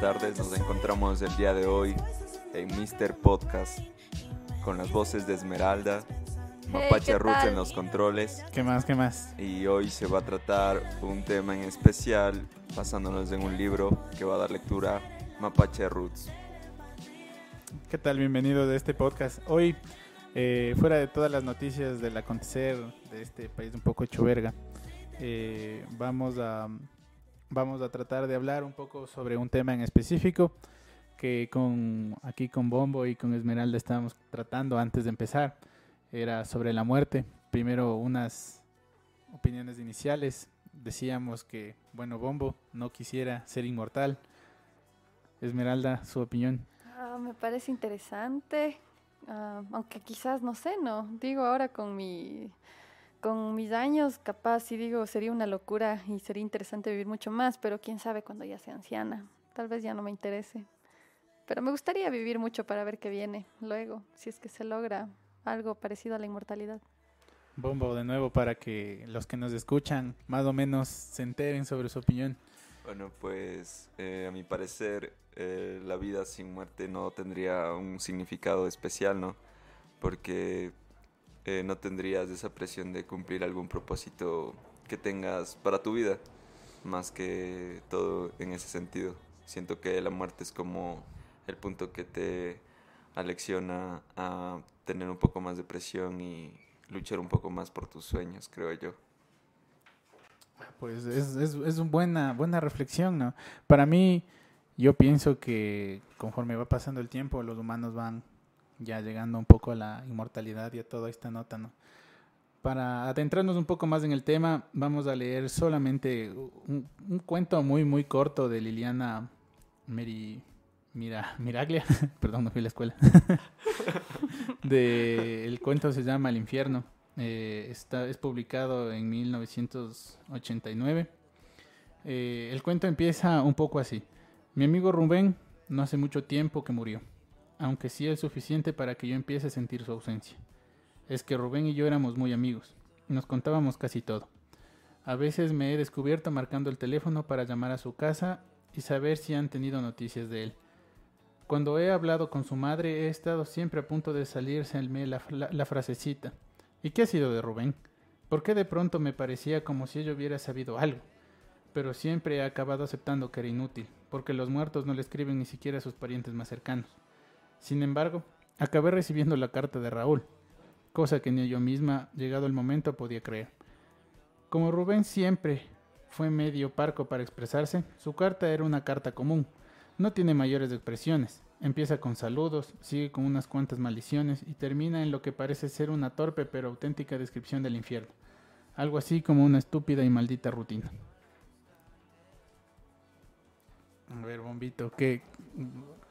buenas tardes. Nos encontramos el día de hoy en Mr. Podcast con las voces de Esmeralda, Mapache ¿qué Roots tal? en los controles. ¿Qué más? ¿Qué más? Y hoy se va a tratar un tema en especial basándonos en un libro que va a dar lectura Mapache Roots. ¿Qué tal? Bienvenido de este podcast. Hoy, eh, fuera de todas las noticias del acontecer de este país un poco hecho verga, eh, vamos, a, vamos a tratar de hablar un poco sobre un tema en específico que con aquí con Bombo y con Esmeralda estábamos tratando antes de empezar. Era sobre la muerte. Primero unas opiniones iniciales. Decíamos que, bueno, Bombo no quisiera ser inmortal. Esmeralda, su opinión. Ah, me parece interesante, ah, aunque quizás, no sé, no. Digo, ahora con mi con mis años, capaz, sí digo, sería una locura y sería interesante vivir mucho más, pero quién sabe cuando ya sea anciana. Tal vez ya no me interese. Pero me gustaría vivir mucho para ver qué viene luego, si es que se logra algo parecido a la inmortalidad. Bombo de nuevo para que los que nos escuchan más o menos se enteren sobre su opinión. Bueno, pues eh, a mi parecer eh, la vida sin muerte no tendría un significado especial, ¿no? Porque eh, no tendrías esa presión de cumplir algún propósito que tengas para tu vida, más que todo en ese sentido. Siento que la muerte es como el punto que te alecciona a tener un poco más de presión y luchar un poco más por tus sueños, creo yo. Pues es, es, es una buena, buena reflexión, ¿no? Para mí, yo pienso que conforme va pasando el tiempo, los humanos van ya llegando un poco a la inmortalidad y a toda esta nota, ¿no? Para adentrarnos un poco más en el tema, vamos a leer solamente un, cuento muy, muy corto de Liliana Meri, Mira, Miraglia, perdón, no fui a la escuela. de, el cuento se llama El infierno. Eh, está, es publicado en 1989. Eh, el cuento empieza un poco así. Mi amigo Rubén no hace mucho tiempo que murió, aunque sí es suficiente para que yo empiece a sentir su ausencia. Es que Rubén y yo éramos muy amigos, nos contábamos casi todo. A veces me he descubierto marcando el teléfono para llamar a su casa y saber si han tenido noticias de él. Cuando he hablado con su madre he estado siempre a punto de salirse la, la, la frasecita. ¿Y qué ha sido de Rubén? ¿Por qué de pronto me parecía como si ella hubiera sabido algo? Pero siempre he acabado aceptando que era inútil, porque los muertos no le escriben ni siquiera a sus parientes más cercanos. Sin embargo, acabé recibiendo la carta de Raúl, cosa que ni yo misma, llegado el momento, podía creer. Como Rubén siempre fue medio parco para expresarse, su carta era una carta común. No tiene mayores expresiones. Empieza con saludos, sigue con unas cuantas maldiciones y termina en lo que parece ser una torpe pero auténtica descripción del infierno. Algo así como una estúpida y maldita rutina. A ver, bombito, ¿qué?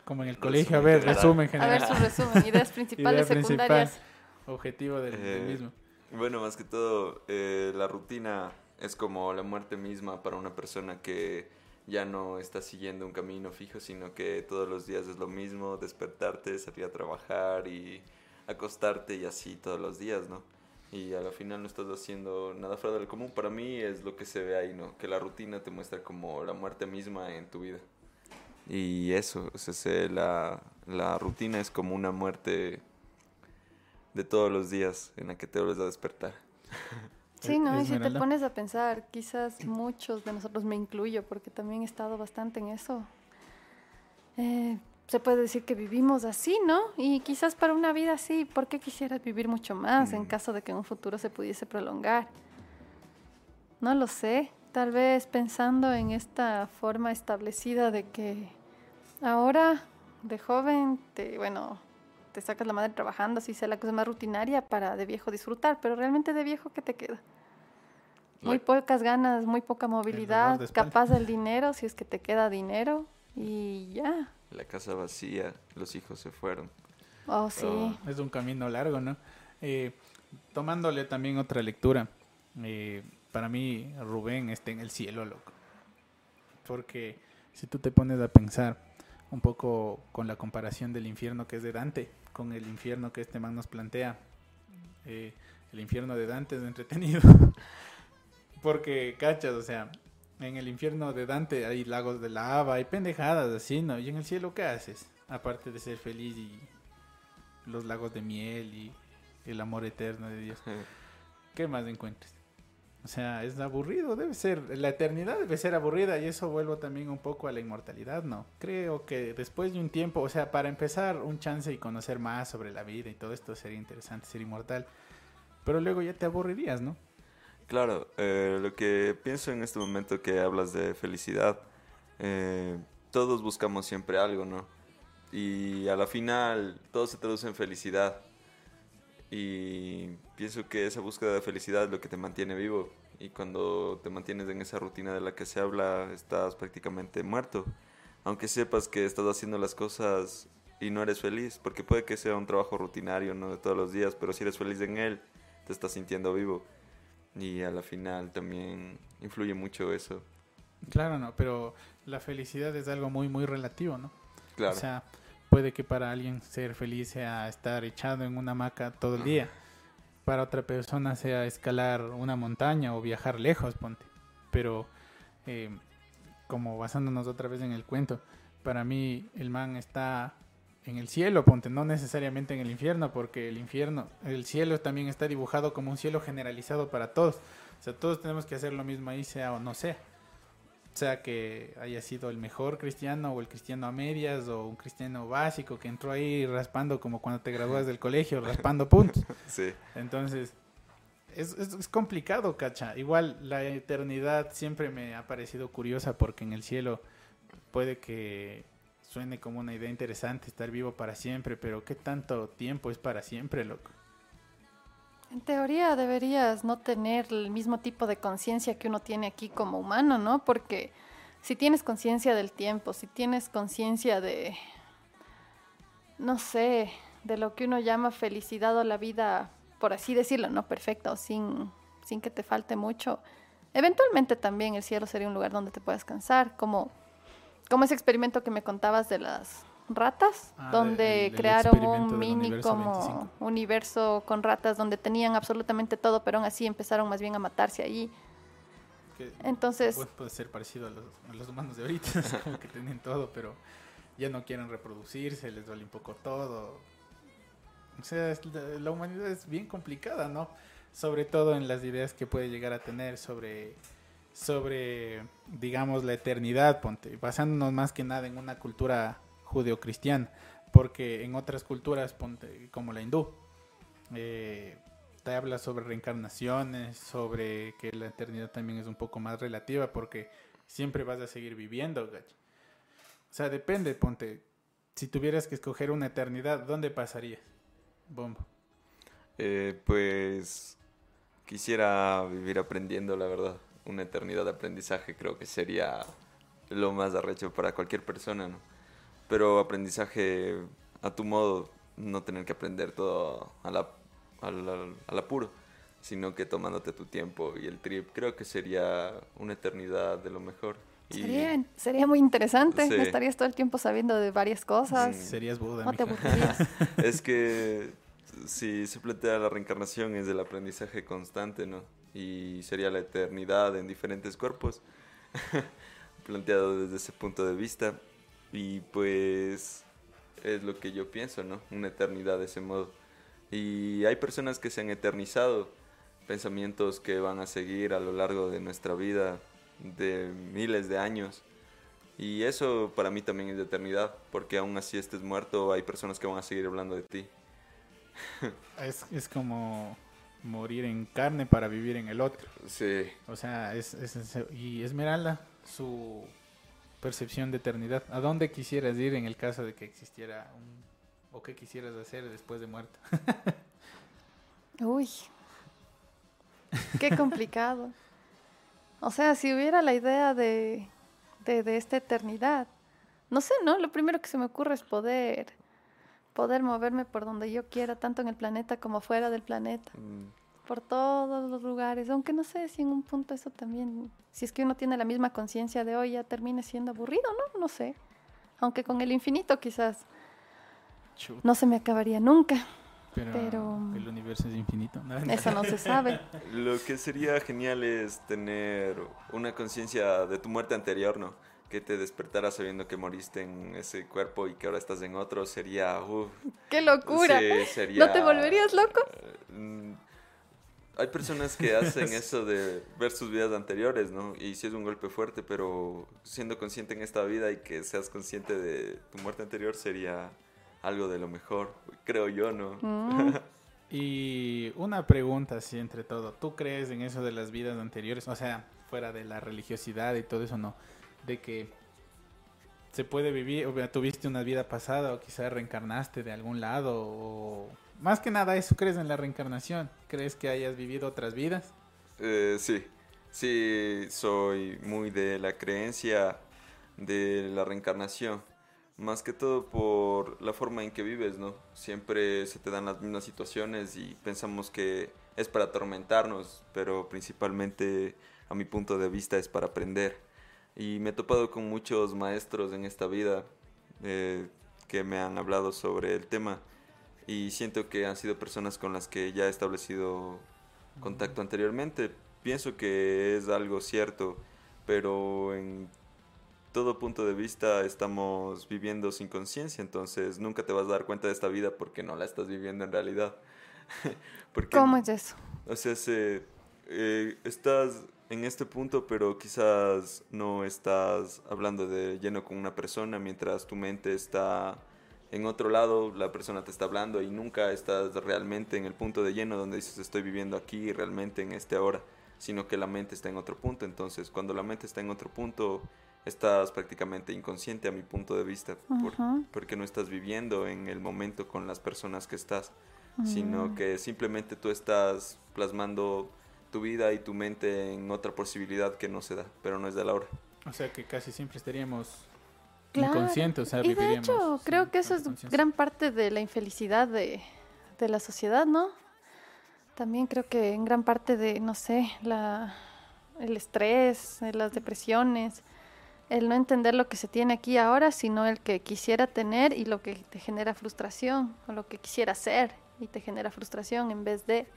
Como en el colegio, a ver, resumen A general. ver su resumen, ideas principales, Idea principal, secundarias. objetivo del, del Eh, mismo. Bueno, más que todo, eh, la rutina es como la muerte misma para una persona que ya no está siguiendo un camino fijo, sino que todos los días es lo mismo, despertarte, salir a trabajar y acostarte y así todos los días, ¿no? Y a la final no estás haciendo nada fuera del común. Para mí es lo que se ve ahí, ¿no? Que la rutina te muestra como la muerte misma en tu vida. Y eso, o sea, se- la, la rutina es como una muerte de todos los días en la que te vuelves a despertar. Sí, ¿no? Y si te pones a pensar, quizás muchos de nosotros, me incluyo, porque también he estado bastante en eso. eh, se puede decir que vivimos así, ¿no? Y quizás para una vida así, ¿por qué quisieras vivir mucho más en Mm. caso de que en un futuro se pudiese prolongar? No lo sé. Tal vez pensando en esta forma establecida de que ahora de joven, te, bueno, te sacas la madre trabajando, así sea la cosa más rutinaria para de viejo disfrutar, pero realmente de viejo, ¿qué te queda? Muy pocas ganas, muy poca movilidad, de capaz del dinero, si es que te queda dinero, y ya. La casa vacía, los hijos se fueron. Oh, sí. Oh. Es un camino largo, ¿no? Eh, tomándole también otra lectura. eh, para mí, Rubén está en el cielo, loco. Porque si tú te pones a pensar un poco con la comparación del infierno que es de Dante, con el infierno que este man nos plantea, eh, el infierno de Dante es entretenido. Porque, cachas, o sea, en el infierno de Dante hay lagos de lava, hay pendejadas así, ¿no? Y en el cielo, ¿qué haces? Aparte de ser feliz y los lagos de miel y el amor eterno de Dios. ¿Qué más encuentres? O sea, es aburrido, debe ser, la eternidad debe ser aburrida y eso vuelvo también un poco a la inmortalidad, ¿no? Creo que después de un tiempo, o sea, para empezar un chance y conocer más sobre la vida y todo esto sería interesante, ser inmortal, pero luego ya te aburrirías, ¿no? Claro, eh, lo que pienso en este momento que hablas de felicidad, eh, todos buscamos siempre algo, ¿no? Y a la final todo se traduce en felicidad. Y pienso que esa búsqueda de felicidad es lo que te mantiene vivo. Y cuando te mantienes en esa rutina de la que se habla, estás prácticamente muerto. Aunque sepas que estás haciendo las cosas y no eres feliz, porque puede que sea un trabajo rutinario, no de todos los días, pero si eres feliz en él, te estás sintiendo vivo. Y a la final también influye mucho eso. Claro, no, pero la felicidad es algo muy, muy relativo, ¿no? Claro. O sea, puede que para alguien ser feliz sea estar echado en una hamaca todo el día. Para otra persona sea escalar una montaña o viajar lejos, ponte. Pero, eh, como basándonos otra vez en el cuento, para mí el man está en el cielo, ponte, no necesariamente en el infierno, porque el infierno, el cielo también está dibujado como un cielo generalizado para todos. O sea, todos tenemos que hacer lo mismo ahí, sea o no sea. Sea que haya sido el mejor cristiano o el cristiano a medias o un cristiano básico que entró ahí raspando como cuando te gradúas del colegio, raspando puntos. Sí. Entonces, es, es, es complicado, cacha. Igual la eternidad siempre me ha parecido curiosa porque en el cielo puede que suene como una idea interesante estar vivo para siempre, pero ¿qué tanto tiempo es para siempre, loco? En teoría deberías no tener el mismo tipo de conciencia que uno tiene aquí como humano, ¿no? Porque si tienes conciencia del tiempo, si tienes conciencia de, no sé, de lo que uno llama felicidad o la vida, por así decirlo, no perfecta o sin, sin que te falte mucho, eventualmente también el cielo sería un lugar donde te puedas cansar, como, como ese experimento que me contabas de las ratas, Ah, donde crearon un mini universo como 25. universo con ratas donde tenían absolutamente todo, pero aún así empezaron más bien a matarse allí. Que Entonces, puede, puede ser parecido a los, a los humanos de ahorita, es como que tienen todo, pero ya no quieren reproducirse, les duele un poco todo. O sea, es- la, la humanidad es bien complicada, ¿no? Sobre todo en las ideas que puede llegar a tener sobre, sobre digamos, la eternidad, ponte, basándonos más que nada en una cultura judeocristiana, porque en otras culturas, como la hindú, eh, te habla sobre reencarnaciones, sobre que la eternidad también es un poco más relativa porque siempre vas a seguir viviendo, gacho. O sea, depende, ponte. Si tuvieras que escoger una eternidad, ¿dónde pasarías? Bombo. Eh, pues quisiera vivir aprendiendo, la verdad. Una eternidad de aprendizaje creo que sería lo más arrecho para cualquier persona, ¿no? Pero aprendizaje a tu modo, no tener que aprender todo a la, a la- al apuro, sino que tomándote tu tiempo y el trip. Creo que sería una eternidad de lo mejor. Y sería, sería muy interesante. Sí. Estarías todo el tiempo sabiendo de varias cosas. Sí. Serías Buda, No te es que si se plantea la reencarnación es el aprendizaje constante, ¿no? Y sería la eternidad en diferentes cuerpos, planteado desde ese punto de vista. Y pues es lo que yo pienso, ¿no? Una eternidad de ese modo. Y hay personas que se han eternizado, pensamientos que van a seguir a lo largo de nuestra vida, de miles de años. Y eso para mí también es de eternidad, porque aún así estés muerto, hay personas que van a seguir hablando de ti. Es, es como morir en carne para vivir en el otro. Sí, O sea, es, es- es- y Esmeralda, su percepción de eternidad. ¿A dónde quisieras ir en el caso de que existiera un... o qué quisieras hacer después de muerto? Uy, qué complicado. O sea, si hubiera la idea de, de, de esta eternidad, no sé, ¿no? Lo primero que se me ocurre es poder, poder moverme por donde yo quiera, tanto en el planeta como fuera del planeta, mm, por todos los lugares, aunque no sé si en un punto eso también, si es que uno tiene la misma conciencia de hoy, ya termine siendo aburrido, ¿no? No sé. Aunque con el infinito quizás Chuta, no se me acabaría nunca. pero, pero- el universo universo es infinito. Eso no se sabe. Lo que sería genial es tener una conciencia de tu muerte anterior, ¿no? Que te despertara sabiendo que moriste en ese cuerpo y que ahora estás en otro, sería... uf, ¡Qué locura! sí, sería- ¿No te volverías loco? Mm, Hay personas que hacen eso de ver sus vidas anteriores, ¿no? Y sí es un golpe fuerte, pero siendo consciente en esta vida y que seas consciente de tu muerte anterior sería algo de lo mejor, creo yo, ¿no? Mm. Y una pregunta así entre todo. ¿Tú crees en eso de las vidas anteriores? O sea, fuera de la religiosidad y todo eso, ¿no? De que se puede vivir, o sea, tuviste una vida pasada o quizás reencarnaste de algún lado o... Más que nada eso, ¿crees en la reencarnación? ¿Crees que hayas vivido otras vidas? Eh, sí, sí, soy muy de la creencia de la reencarnación. Más que todo por la forma en que vives, ¿no? Siempre se te dan las mismas situaciones y pensamos que es para atormentarnos, pero principalmente a mi punto de vista es para aprender. Y me he topado con muchos maestros en esta vida eh, que me han hablado sobre el tema y siento que han sido personas con las que ya he establecido contacto anteriormente. Pienso que es algo cierto, pero en todo punto de vista estamos viviendo sin conciencia, entonces nunca te vas a dar cuenta de esta vida porque no la estás viviendo en realidad. porque, ¿Cómo es eso? O sea, se, eh, estás en este punto, pero quizás no estás hablando de lleno con una persona mientras tu mente está en otro lado, la persona te está hablando y nunca estás realmente en el punto de lleno donde dices estoy viviendo aquí realmente en este ahora, sino que la mente está en otro punto. Entonces, cuando la mente está en otro punto, estás prácticamente inconsciente a mi punto de vista, por- Ujú. porque no estás viviendo en el momento con las personas que estás, sino Mm. que simplemente tú estás plasmando tu vida y tu mente en otra posibilidad que no se da, pero no es de la hora. O sea que casi siempre estaríamos Claro. inconscientes, o sea, Y de hecho, creo que eso es gran parte de la infelicidad de, de la sociedad, ¿no? También creo que en gran parte de, no sé, la, el estrés, eh, las depresiones, el no entender lo que se tiene aquí ahora, sino el que quisiera tener y lo que te genera frustración, o lo que quisiera hacer y te genera frustración en vez de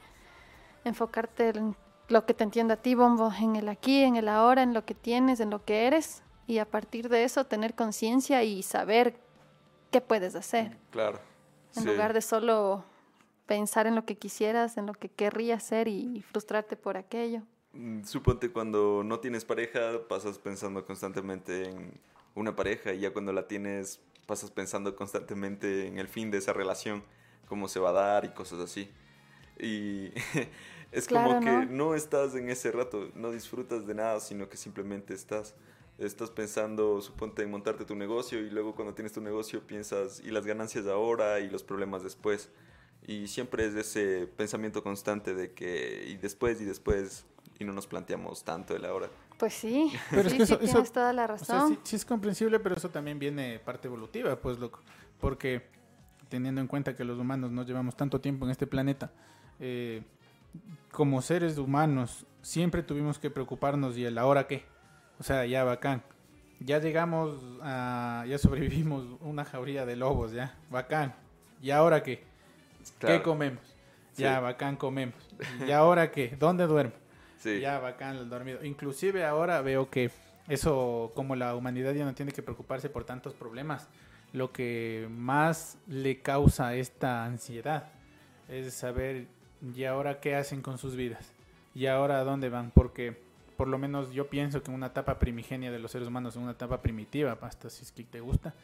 enfocarte en lo que te entiende a ti, Bombo, en el aquí, en el ahora, en lo que tienes, en lo que eres, y a partir de eso tener conciencia y saber qué puedes hacer, Claro. en sí. lugar de solo pensar en lo que quisieras, en lo que querrías ser y frustrarte por aquello. Mm, Suponte cuando no tienes pareja, pasas pensando constantemente en una pareja y ya cuando la tienes, pasas pensando constantemente en el fin de esa relación, cómo se va a dar y cosas así. Y es Claro, como que ¿no? no estás en ese rato, no disfrutas de nada, sino que simplemente estás. Estás pensando, suponte, en montarte tu negocio y luego cuando tienes tu negocio piensas y las ganancias ahora y los problemas después. Y siempre es ese pensamiento constante de que y después y después y no nos planteamos tanto el ahora. Pues sí, Pero es sí, que sí, eso- eso- tienes toda la O sea, razón. sí, sí es comprensible, pero eso también viene parte evolutiva, pues, loco. Porque teniendo en cuenta que los humanos no llevamos tanto tiempo en este planeta, eh, como seres humanos siempre tuvimos que preocuparnos y el ahora qué. O sea, ya bacán. Ya llegamos a... ya sobrevivimos una jauría de lobos, ya. Bacán. ¿Y ahora qué? ¿Qué comemos? Sí. Ya, bacán, comemos. ¿Y ahora qué? ¿Dónde duermo? Sí. Ya, bacán el dormido. Inclusive ahora veo que eso, como la humanidad ya no tiene que preocuparse por tantos problemas, lo que más le causa esta ansiedad es saber, ¿y ahora qué hacen con sus vidas? ¿Y ahora a dónde van? Porque por lo menos yo pienso que una etapa primigenia de los seres humanos, una etapa primitiva, hasta si es que te gusta,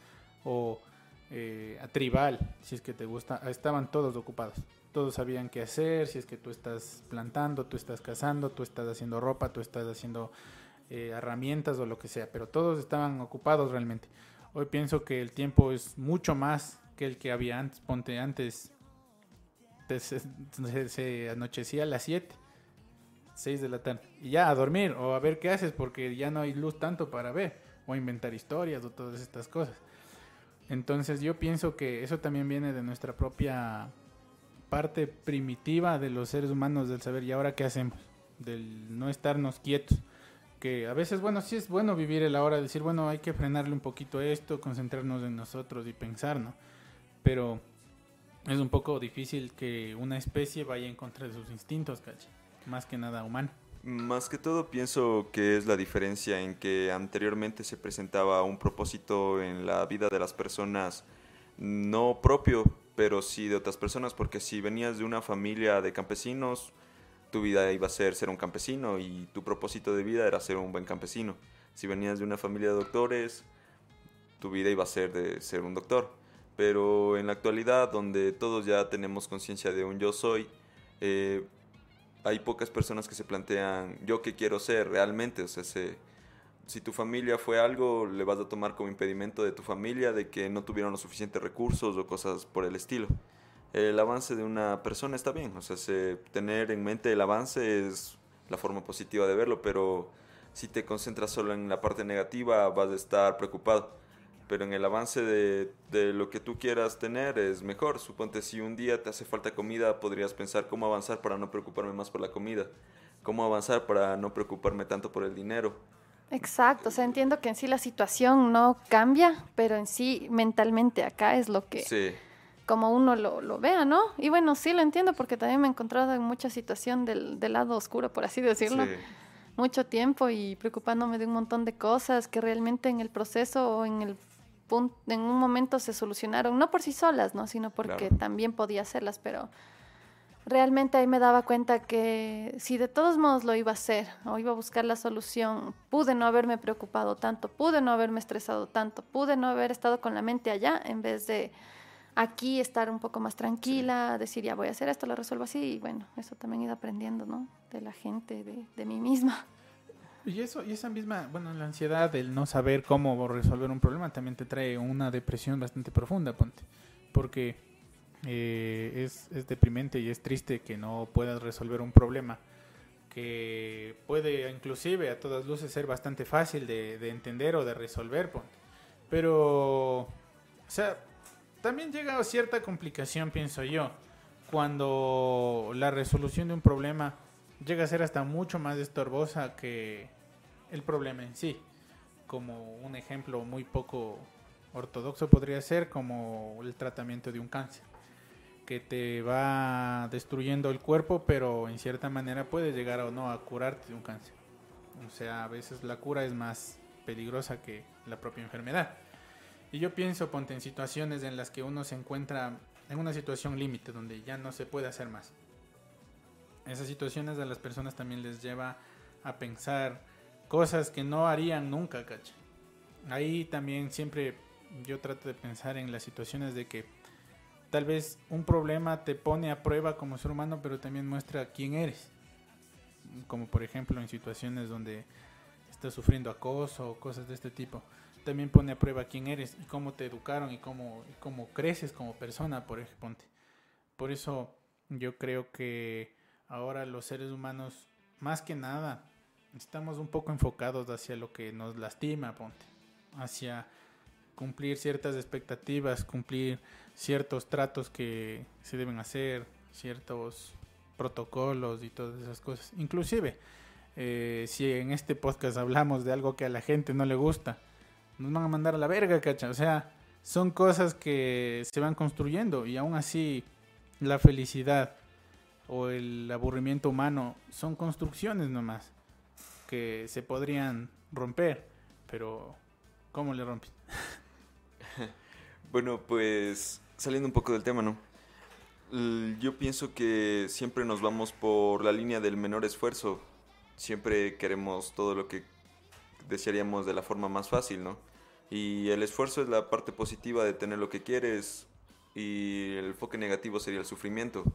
o eh, a tribal, si es que te gusta, estaban todos ocupados. Todos sabían qué hacer, si es que tú estás plantando, tú estás cazando, tú estás haciendo ropa, tú estás haciendo eh, herramientas o lo que sea, pero todos estaban ocupados realmente. Hoy pienso que el tiempo es mucho más que el que había antes. Ponte antes, te- se, se- se anochecía a las 7, 6 de la tarde, y ya a dormir o a ver qué haces porque ya no hay luz tanto para ver, o inventar historias o todas estas cosas. Entonces yo pienso que eso también viene de nuestra propia parte primitiva de los seres humanos del saber y ahora qué hacemos, del no estarnos quietos. Que a veces, bueno, sí es bueno vivir el ahora, decir, bueno, hay que frenarle un poquito esto, concentrarnos en nosotros y pensar, ¿no? Pero es un poco difícil que una especie vaya en contra de sus instintos, ¿cachai? Más que nada humano. Más que todo pienso que es la diferencia en que anteriormente se presentaba un propósito en la vida de las personas no propio, pero sí de otras personas, porque si venías de una familia de campesinos, tu vida iba a ser ser un campesino y tu propósito de vida era ser un buen campesino. Si venías de una familia de doctores, tu vida iba a ser de ser un doctor. Pero en la actualidad, donde todos ya tenemos conciencia de un yo soy, eh, hay pocas personas que se plantean yo qué quiero ser realmente. O sea, si tu familia fue algo, le vas a tomar como impedimento de tu familia de que no tuvieron los suficientes recursos o cosas por el estilo. El avance de una persona está bien, o sea, tener en mente el avance es la forma positiva de verlo, pero si te concentras solo en la parte negativa vas a estar preocupado pero en el avance de, de, lo que tú quieras tener es mejor. Suponte si un día te hace falta comida, podrías pensar cómo avanzar para no preocuparme más por la comida, cómo avanzar para no preocuparme tanto por el dinero. Exacto, o sea, entiendo que en sí la situación no cambia, pero en sí mentalmente acá es lo que, sí. como uno lo, lo, vea, ¿no? Y bueno, sí lo entiendo porque también me he encontrado en mucha situación del, del lado oscuro, por así decirlo. Sí mucho tiempo y preocupándome de un montón de cosas que realmente en el proceso o en el en un momento se solucionaron, no por sí solas, ¿no? sino porque también podía hacerlas, pero realmente ahí me daba cuenta que si de todos modos lo iba a hacer o iba a buscar la solución, pude no haberme preocupado tanto, pude no haberme estresado tanto, pude no haber estado con la mente allá en vez de aquí estar un poco más tranquila, decir ya voy a hacer esto, lo resuelvo así y bueno, eso también he ido aprendiendo, ¿no? De la gente, de, de mí misma. Y eso, y esa misma, bueno, la ansiedad, el no saber cómo resolver un problema, también te trae una depresión bastante profunda, ponte. Porque eh, es, es, deprimente y es triste que no puedas resolver un problema que puede inclusive a todas luces ser bastante fácil de entender o de resolver, ponte. Pero, o sea, también llega a cierta complicación, pienso yo, cuando la resolución de un problema llega a ser hasta mucho más estorbosa que, el problema en sí. Como un ejemplo muy poco ortodoxo podría ser como el tratamiento de un cáncer, que te va destruyendo el cuerpo, pero en cierta manera puede llegar o no a curarte de un cáncer. O sea, a veces la cura es más peligrosa que la propia enfermedad. Y yo pienso, ponte en situaciones en las que uno se encuentra en una situación límite, donde ya no se puede hacer más. Esas situaciones a las personas también les lleva a pensar cosas que no harían nunca, cacha. Ahí también siempre yo trato de pensar en las situaciones de que tal vez un problema te pone a prueba como ser humano, pero también muestra quién eres. Como por ejemplo en situaciones donde estás sufriendo acoso o cosas de este tipo. También pone a prueba quién eres y cómo te educaron y cómo, cómo creces como persona, por ejemplo. Por eso yo creo que ahora los seres humanos, más que nada, estamos un poco enfocados hacia lo que nos lastima, ponte, hacia cumplir ciertas expectativas, cumplir ciertos tratos que se deben hacer, ciertos protocolos y todas esas cosas. Inclusive, eh, si en este podcast hablamos de algo que a la gente no le gusta, nos van a mandar a la verga, cacha. O sea, son cosas que se van construyendo y aún así la felicidad o el aburrimiento humano son construcciones nomás que se podrían romper, pero ¿cómo le rompes? bueno, pues saliendo un poco del tema, ¿no? Yo pienso que siempre nos vamos por la línea del menor esfuerzo. Siempre queremos todo lo que desearíamos de la forma más fácil, ¿no? Y el esfuerzo es la parte positiva de tener lo que quieres y el enfoque negativo sería el sufrimiento.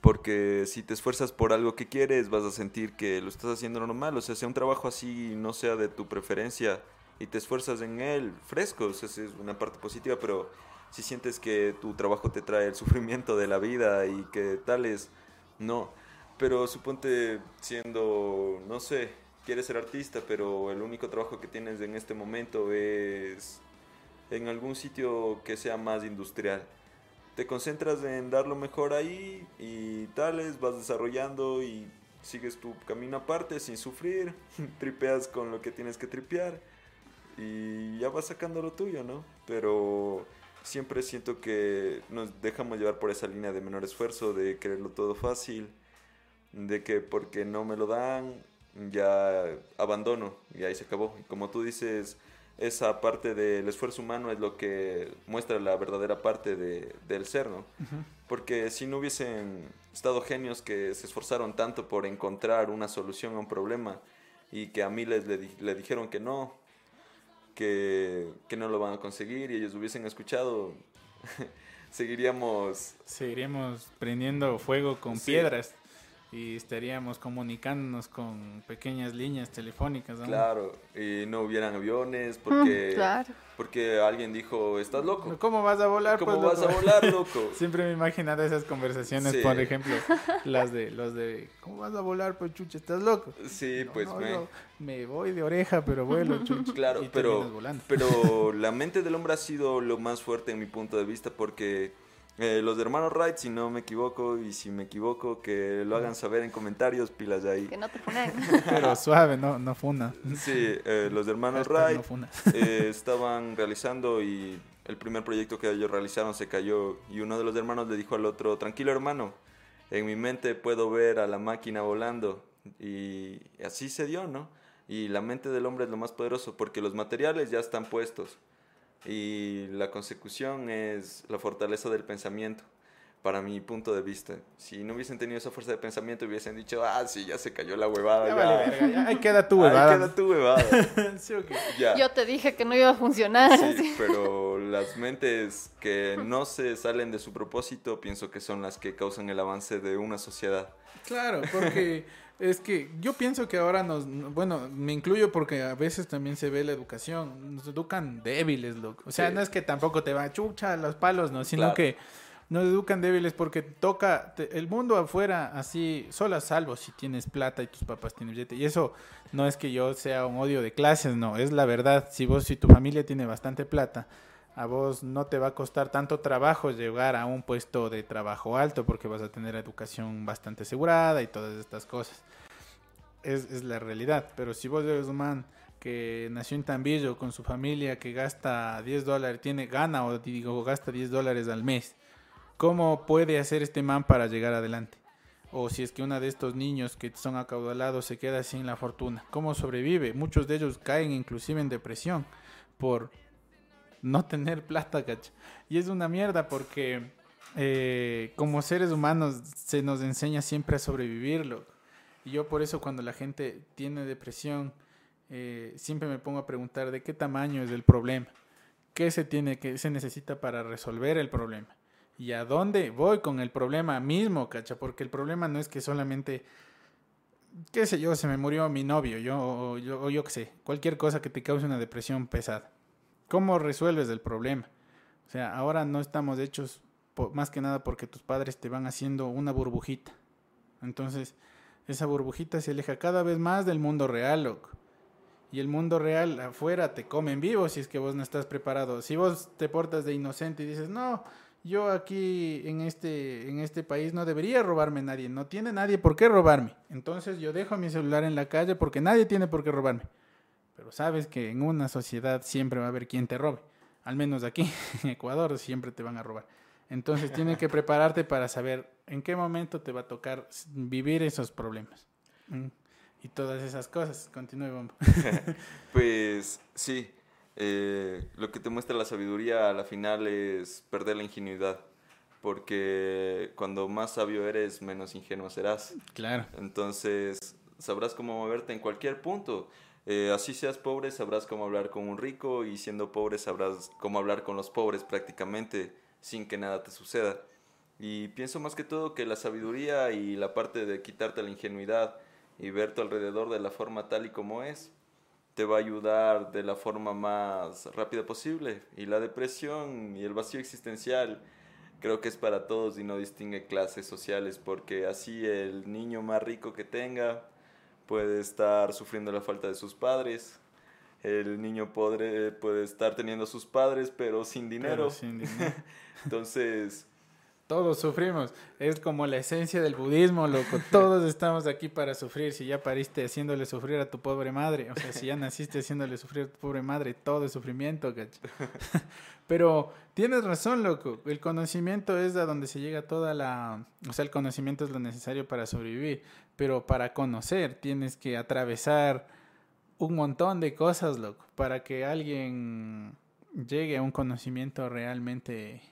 Porque si te esfuerzas por algo que quieres, vas a sentir que lo estás haciendo normal. O sea, sea un trabajo así, no sea de tu preferencia, y te esfuerzas en él, fresco, esa es una parte positiva, pero si sientes que tu trabajo te trae el sufrimiento de la vida y que tales, no. Pero suponte siendo, no sé, quieres ser artista, pero el único trabajo que tienes en este momento es en algún sitio que sea más industrial te concentras en dar lo mejor ahí y tales, vas desarrollando y sigues tu camino aparte sin sufrir, tripeas con lo que tienes que tripear y ya vas sacando lo tuyo, ¿no? Pero siempre siento que nos dejamos llevar por esa línea de menor esfuerzo, de quererlo todo fácil, de que porque no me lo dan, ya abandono y ahí se acabó. Como tú dices, esa parte del esfuerzo humano es lo que muestra la verdadera parte de, del ser, ¿no? Porque si no hubiesen estado genios que se esforzaron tanto por encontrar una solución a un problema y que a miles le, le dijeron que no, que, que, no lo van a conseguir y ellos hubiesen escuchado, seguiríamos... Seguiríamos prendiendo fuego con piedras y estaríamos comunicándonos con pequeñas líneas telefónicas. Claro, y no hubieran aviones porque, porque alguien dijo, estás loco. ¿Cómo vas a volar? ¿Cómo pues, vas a volar, loco? Siempre me he imaginado esas conversaciones, por ejemplo, las de los de, ¿cómo vas a volar, pues chucha, estás loco? Sí, pues me... me voy de oreja, pero vuelo, chucha. Claro, pero, pero la mente del hombre ha sido lo más fuerte en mi punto de vista porque eh, los hermanos Wright, si no me equivoco, y si me equivoco, que lo hagan saber en comentarios, pilas de ahí. Que no te funen. Pero suave, no, no funa. Sí, eh, los hermanos Wright eh, estaban realizando y el primer proyecto que ellos realizaron se cayó y uno de los hermanos le dijo al otro, tranquilo hermano, en mi mente puedo ver a la máquina volando y así se dio, ¿no? Y la mente del hombre es lo más poderoso porque los materiales ya están puestos y la consecución es la fortaleza del pensamiento, para mi punto de vista. Si no hubiesen tenido esa fuerza de pensamiento, hubiesen dicho, ah, sí, ya se cayó la huevada. Ya, ahí queda tu huevada. Ahí queda tu huevada. Yo te dije que no iba a funcionar. Sí, pero las mentes que no se salen de su propósito, pienso que son las que causan el avance de una sociedad. Claro, porque es que yo pienso que ahora nos, bueno, me incluyo porque a veces también se ve la educación, nos educan débiles, loco. O sea, no es que tampoco te va chucha a los palos, no, sino que nos educan débiles porque toca el mundo afuera así, solo a salvo si tienes plata y tus papás tienen billete. Y eso no es que yo sea un odio de clases, no, es la verdad. Si vos, si tu familia tiene bastante plata, a vos no te va a costar tanto trabajo llegar a un puesto de trabajo alto porque vas a tener educación bastante asegurada y todas estas cosas. Es, la realidad. Pero si vos eres un man que nació en Tambillo con su familia que gasta 10 dólares, tiene gana o digo gasta 10 dólares al mes, ¿cómo puede hacer este man para llegar adelante? O si es que uno de estos niños que son acaudalados se queda sin la fortuna, ¿cómo sobrevive? Muchos de ellos caen inclusive en depresión por no tener plata, cacha. Y es una mierda porque eh, como seres humanos se nos enseña siempre a sobrevivirlo. Y yo por eso cuando la gente tiene depresión, eh, siempre me pongo a preguntar de qué tamaño es el problema, qué se tiene, qué se necesita para resolver el problema y a dónde voy con el problema mismo, cacha, porque el problema no es que solamente, qué sé yo, se me murió mi novio, yo o yo, yo qué sé, cualquier cosa que te cause una depresión pesada. ¿Cómo resuelves el problema? O sea, ahora no estamos hechos más que nada porque tus padres te van haciendo una burbujita. Entonces, esa burbujita se aleja cada vez más del mundo real. Y el mundo real afuera te comen vivo si es que vos no estás preparado. Si vos te portas de inocente y dices, no, yo aquí en este, en este país no debería robarme nadie, no tiene nadie por qué robarme. Entonces yo dejo mi celular en la calle porque nadie tiene por qué robarme. Pero sabes que en una sociedad siempre va a haber quien te robe. Al menos aquí, en Ecuador, siempre te van a robar. Entonces tienes que prepararte para saber en qué momento te va a tocar vivir esos problemas. Y todas esas cosas. Continúe, Bombo. pues sí, eh, lo que te muestra la sabiduría a la final es perder la ingenuidad. Porque cuando más sabio eres, menos ingenuo serás. Claro. Entonces, sabrás cómo moverte en cualquier punto. Eh, así seas pobre, sabrás cómo hablar con un rico y siendo pobre sabrás cómo hablar con los pobres prácticamente sin que nada te suceda. Y pienso más que todo que la sabiduría y la parte de quitarte la ingenuidad y ver tu alrededor de la forma tal y como es, te va a ayudar de la forma más rápida posible. Y la depresión y el vacío existencial creo que es para todos y no distingue clases sociales porque así el niño más rico que tenga puede estar sufriendo la falta de sus padres. El niño puede estar teniendo a sus padres, pero sin dinero. sin dinero. Entonces, Todos sufrimos. Es como la esencia del budismo, loco. Todos estamos aquí para sufrir. Si ya pariste haciéndole sufrir a tu pobre madre, o sea, si ya naciste haciéndole sufrir a tu pobre madre, todo es sufrimiento, ¿cachai? Pero tienes razón, loco. El conocimiento es a donde se llega toda la... O sea, el conocimiento es lo necesario para sobrevivir. Pero para conocer tienes que atravesar un montón de cosas, loco. Para que alguien llegue a un conocimiento realmente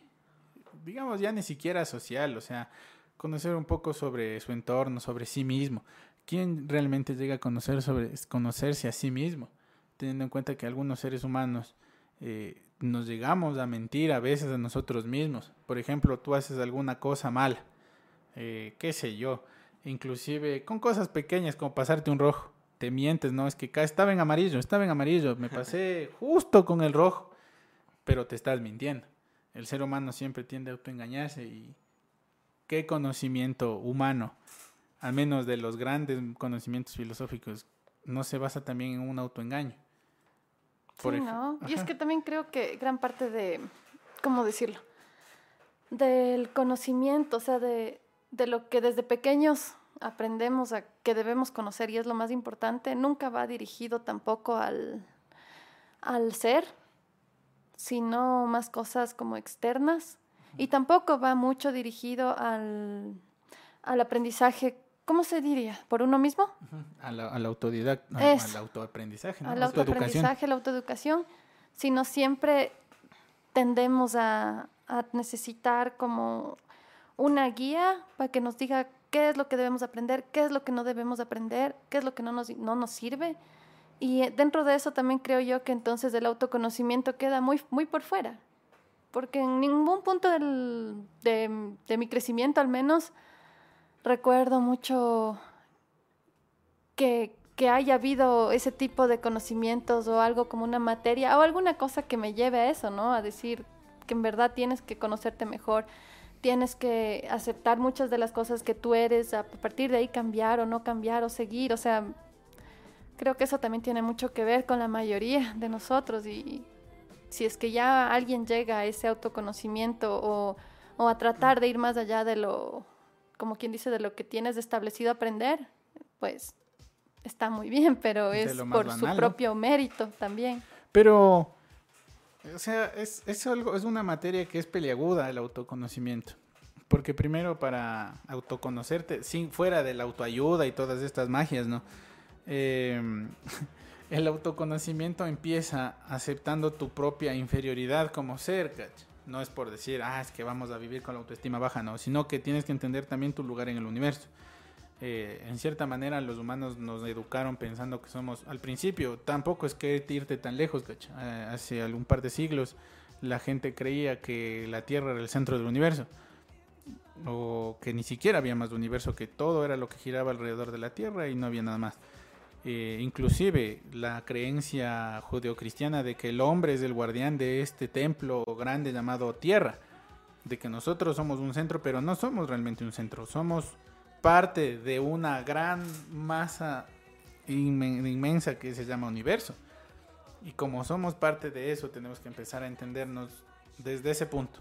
digamos, ya ni siquiera social, o sea, conocer un poco sobre su entorno, sobre sí mismo. ¿Quién realmente llega a conocer sobre conocerse a sí mismo? Teniendo en cuenta que algunos seres humanos eh, nos llegamos a mentir a veces a nosotros mismos. Por ejemplo, tú haces alguna cosa mal, eh, qué sé yo, inclusive con cosas pequeñas como pasarte un rojo. Te mientes, ¿no? Es que estaba en amarillo, estaba en amarillo, me pasé justo con el rojo, pero te estás mintiendo el ser humano siempre tiende a autoengañarse y qué conocimiento humano, al menos de los grandes conocimientos filosóficos, no se basa también en un autoengaño. sí, ¿no? Y es que también creo que gran parte de, ¿cómo decirlo? Del conocimiento, o sea, de, de lo que desde pequeños aprendemos a que debemos conocer y es lo más importante, nunca va dirigido tampoco al, al ser, sino más cosas como externas. Y tampoco va mucho dirigido al, al aprendizaje, ¿cómo se diría? ¿Por uno mismo? Al, autodidacta, al autoaprendizaje. Al autoaprendizaje, la autoeducación, sino siempre tendemos a, a necesitar como una guía para que nos diga qué es lo que debemos aprender, qué es lo que no debemos aprender, qué es lo que no nos, no nos sirve y eh, dentro de eso también creo yo que entonces el autoconocimiento queda muy, muy por fuera, porque en ningún punto del, de, de mi crecimiento al menos recuerdo mucho que, que haya habido ese tipo de conocimientos o algo como una materia o alguna cosa que me lleve a eso, ¿no? A decir que en verdad tienes que conocerte mejor, tienes que aceptar muchas de las cosas que tú eres, a partir de ahí cambiar o no cambiar o seguir, o sea, Creo que eso también tiene mucho que ver con la mayoría de nosotros y si es que ya alguien llega a ese autoconocimiento o, o a tratar de ir más allá de lo, como quien dice, de lo que tienes establecido aprender, pues está muy bien, pero es, por su propio mérito también. Pero, o sea, es, es, algo, es una materia que es peliaguda el autoconocimiento. Porque primero para autoconocerte, sin, fuera de la autoayuda y todas estas magias, ¿no? Em, el autoconocimiento empieza aceptando tu propia inferioridad como ser, No es por decir, ah, es que vamos a vivir con la autoestima baja, no, sino que tienes que entender también tu lugar en el universo. Eh, en cierta manera los humanos nos educaron pensando que somos, al principio, tampoco es que irte tan lejos, eh, hace algún par de siglos la gente creía que la Tierra era el centro del universo, o que ni siquiera había más universo, que todo era lo que giraba alrededor de la Tierra y no había nada más. Eh, inclusive la creencia judeocristiana de que el hombre es el guardián de este templo grande llamado tierra, de que nosotros somos un centro, pero no somos realmente un centro, somos parte de una gran masa inmensa que se llama universo. Y como somos parte de eso, tenemos que empezar a entendernos desde ese punto.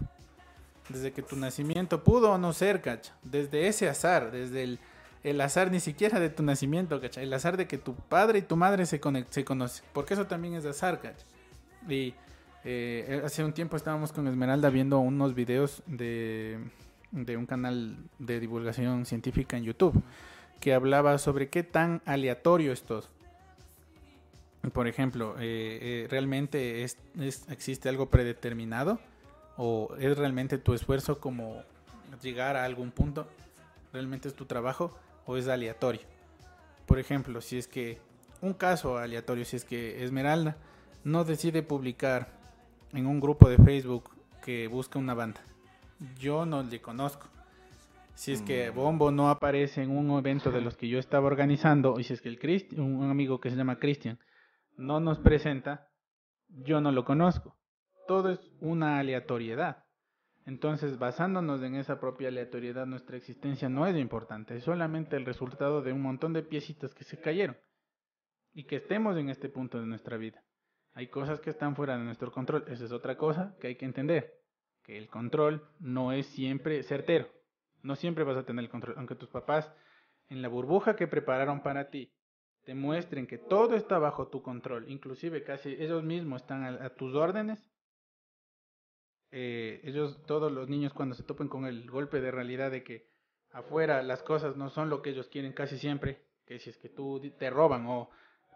Desde que tu nacimiento pudo o no ser, cacha. Desde ese azar, desde el el azar ni siquiera de tu nacimiento, ¿cachai? El azar de que tu padre y tu madre se, se conocen. Porque eso también es azar, ¿cachai? Y eh, hace un tiempo estábamos con Esmeralda viendo unos videos de, de un canal de divulgación científica en YouTube que hablaba sobre qué tan aleatorio es todo. Por ejemplo, eh, eh, ¿realmente es, existe algo predeterminado? ¿O es realmente tu esfuerzo como llegar a algún punto? ¿Realmente es tu trabajo? O es aleatorio. Por ejemplo, si es que un caso aleatorio, si es que Esmeralda no decide publicar en un grupo de Facebook que busca una banda, yo no le conozco. Si es que mm. Bombo no aparece en un evento de los que yo estaba organizando, y si es que el un amigo que se llama Cristian no nos presenta, yo no lo conozco. Todo es una aleatoriedad. Entonces, basándonos en esa propia aleatoriedad, nuestra existencia no es importante, es solamente el resultado de un montón de piecitas que se cayeron y que estemos en este punto de nuestra vida. Hay cosas que están fuera de nuestro control, esa es otra cosa que hay que entender, que el control no es siempre certero. No siempre vas a tener el control, aunque tus papás en la burbuja que prepararon para ti te muestren que todo está bajo tu control, inclusive casi ellos mismos están a, tus órdenes. Eh, ellos, todos los niños cuando se topen con el golpe de realidad de que afuera las cosas no son lo que ellos quieren casi siempre, que si es que tú te roban o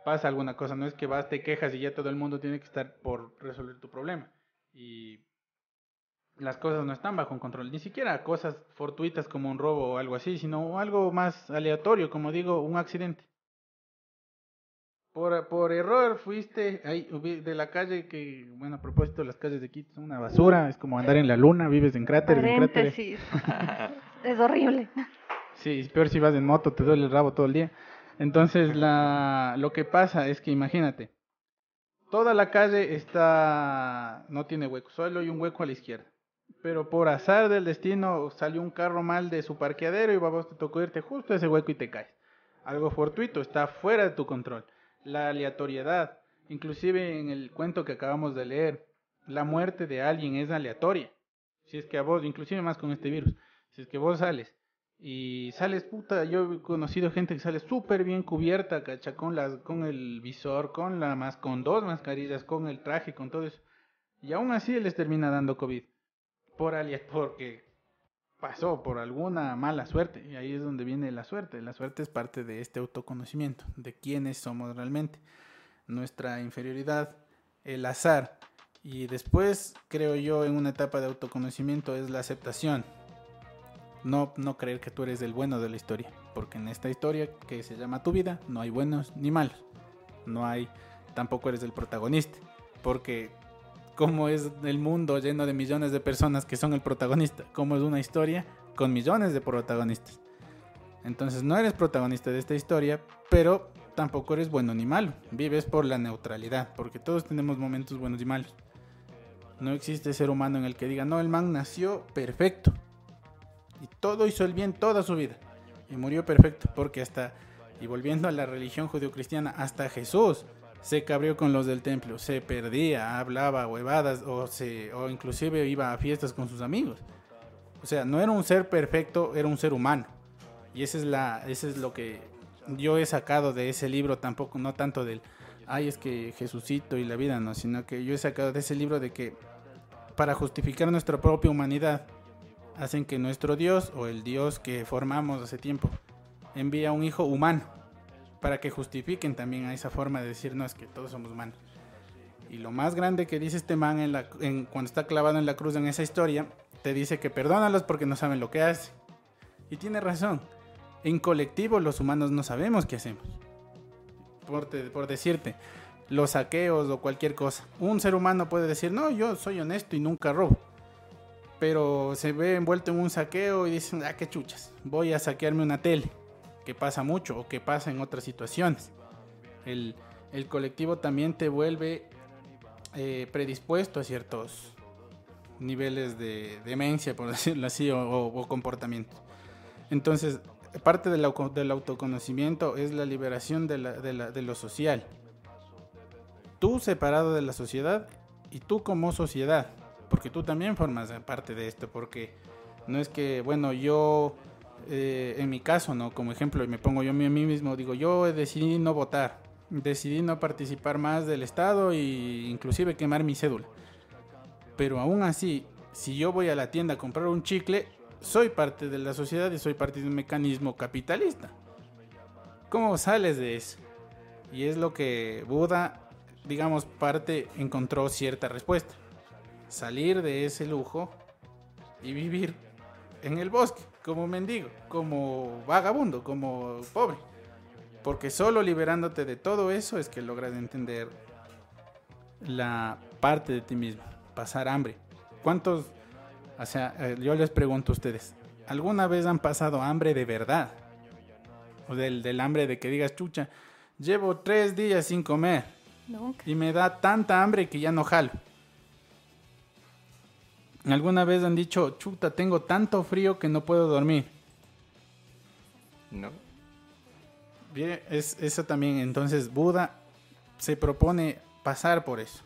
pasa alguna cosa, no es que vas, te quejas y ya todo el mundo tiene que estar por resolver tu problema. Y las cosas no están bajo control, ni siquiera cosas fortuitas como un robo o algo así, sino algo más aleatorio, como digo, un accidente. Por, por error fuiste ahí de la calle que, bueno, a propósito, las calles de Quito son una basura, es como andar en la luna, vives en cráteres, en cráteres. es horrible. Sí, peor si vas en moto, te duele el rabo todo el día. Entonces, la, lo que pasa es que imagínate, toda la calle está, no tiene hueco, solo hay un hueco a la izquierda. Pero por azar del destino salió un carro mal de su parqueadero y vos te tocó irte justo a ese hueco y te caes. Algo fortuito, está fuera de tu control. La aleatoriedad, inclusive en el cuento que acabamos de leer, la muerte de alguien es aleatoria. Si es que a vos, inclusive más con este virus, si es que vos sales y sales puta, yo he conocido gente que sale súper bien cubierta, cacha, con, las, con el visor, con la más, con dos mascarillas, con el traje, con todo eso. Y aún así les termina dando COVID. Por porque pasó por alguna mala suerte. Y ahí es donde viene la suerte. La suerte es parte de este autoconocimiento, de quiénes somos realmente. Nuestra inferioridad, el azar. Y después, creo yo, en una etapa de autoconocimiento es la aceptación no, no creer que tú eres el bueno de la historia. Porque en esta historia que se llama tu vida, no hay buenos ni malos. No hay, tampoco eres el protagonista. Porque como es el mundo lleno de millones de personas que son el protagonista, como es una historia con millones de protagonistas. Entonces no eres protagonista de esta historia, pero tampoco eres bueno ni malo. Vives por la neutralidad, porque todos tenemos momentos buenos y malos. No existe ser humano en el que diga, no, el man nació perfecto y todo hizo el bien toda su vida. Y murió perfecto, porque hasta, y volviendo a la religión judio-cristiana, hasta Jesús se cabrió con los del templo, se perdía, hablaba huevadas o, se, o inclusive iba a fiestas con sus amigos. O sea, no era un ser perfecto, era un ser humano. Y ese es, la, ese es lo que yo he sacado de ese libro, tampoco, no tanto del, ay, es que Jesucito y la vida, no, sino que yo he sacado de ese libro de que para justificar nuestra propia humanidad, hacen que nuestro Dios o el Dios que formamos hace tiempo envía un hijo humano para que justifiquen también a esa forma de decirnos que todos somos humanos. Y lo más grande que dice este man en cuando está clavado en la cruz en esa historia, te dice que perdónalos porque no saben lo que hacen. Y tiene razón. En colectivo los humanos no sabemos qué hacemos. Por, por decirte, los saqueos o cualquier cosa. Un ser humano puede decir, no, yo soy honesto y nunca robo pero se ve envuelto en un saqueo y dicen, ah, qué chuchas, voy a saquearme una tele, que pasa mucho o que pasa en otras situaciones. El, colectivo también te vuelve eh, predispuesto a ciertos niveles de demencia, por decirlo así, o, comportamientos. Entonces, parte del, del, autoconocimiento es la liberación de lo social. Tú separado de la sociedad y tú como sociedad porque tú también formas parte de esto, porque no es que, bueno, yo, eh, en mi caso, ¿no? Como ejemplo, y me pongo yo a mí mismo, digo, yo decidí no votar, decidí no participar más del Estado e inclusive quemar mi cédula. Pero aún así, si yo voy a la tienda a comprar un chicle, soy parte de la sociedad y soy parte de un mecanismo capitalista. ¿Cómo sales de eso? Y es lo que Buda, digamos, parte encontró cierta respuesta salir de ese lujo y vivir en el bosque como mendigo, como vagabundo, como pobre. Porque solo liberándote de todo eso es que logras entender la parte de ti mismo, pasar hambre. ¿Cuántos, o sea, eh, yo les pregunto a ustedes, ¿alguna vez han pasado hambre de verdad? O del, del hambre de que digas, chucha, llevo tres días sin comer. Y me da tanta hambre que ya no jalo. ¿Alguna vez han dicho, chuta, tengo tanto frío que no puedo dormir? No. Bien, es, eso también, entonces Buda se propone pasar por eso.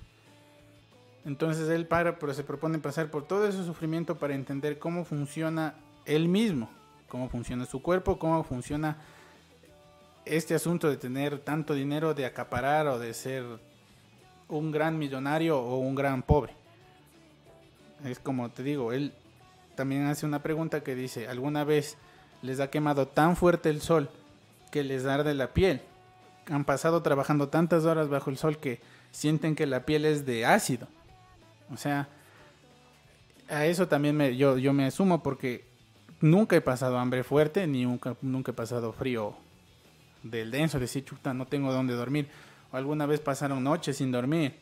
Entonces él para, pero se propone pasar por todo ese sufrimiento para entender cómo funciona él mismo, cómo funciona su cuerpo, cómo funciona este asunto de tener tanto dinero, de acaparar o de ser un gran millonario o un gran pobre. Es como te digo, él también hace una pregunta que dice, ¿alguna vez les ha quemado tan fuerte el sol que les arde la piel? Han pasado trabajando tantas horas bajo el sol que sienten que la piel es de ácido. O sea, a eso también me, yo, yo me asumo porque nunca he pasado hambre fuerte, ni nunca, nunca he pasado frío del denso, decir, chuta, no tengo dónde dormir. O alguna vez pasaron noches sin dormir,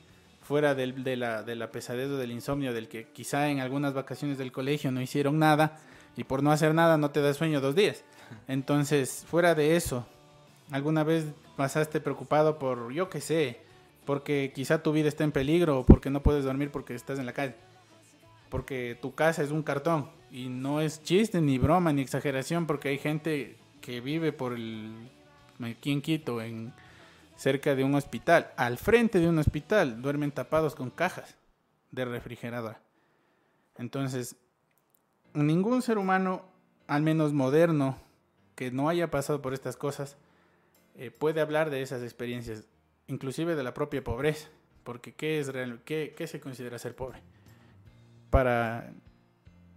fuera del, de, la, de la pesadez o del insomnio, del que quizá en algunas vacaciones del colegio no hicieron nada y por no hacer nada no te da sueño dos días. Entonces, fuera de eso, alguna vez pasaste preocupado por, yo qué sé, porque quizá tu vida está en peligro o porque no puedes dormir porque estás en la calle. Porque tu casa es un cartón y no es chiste ni broma ni exageración porque hay gente que vive por el aquí en Quito en cerca de un hospital, al frente de un hospital, duermen tapados con cajas de refrigerador. Entonces, ningún ser humano, al menos moderno, que no haya pasado por estas cosas, eh, puede hablar de esas experiencias inclusive de la propia pobreza, porque ¿qué, es real, qué se considera ser pobre? Para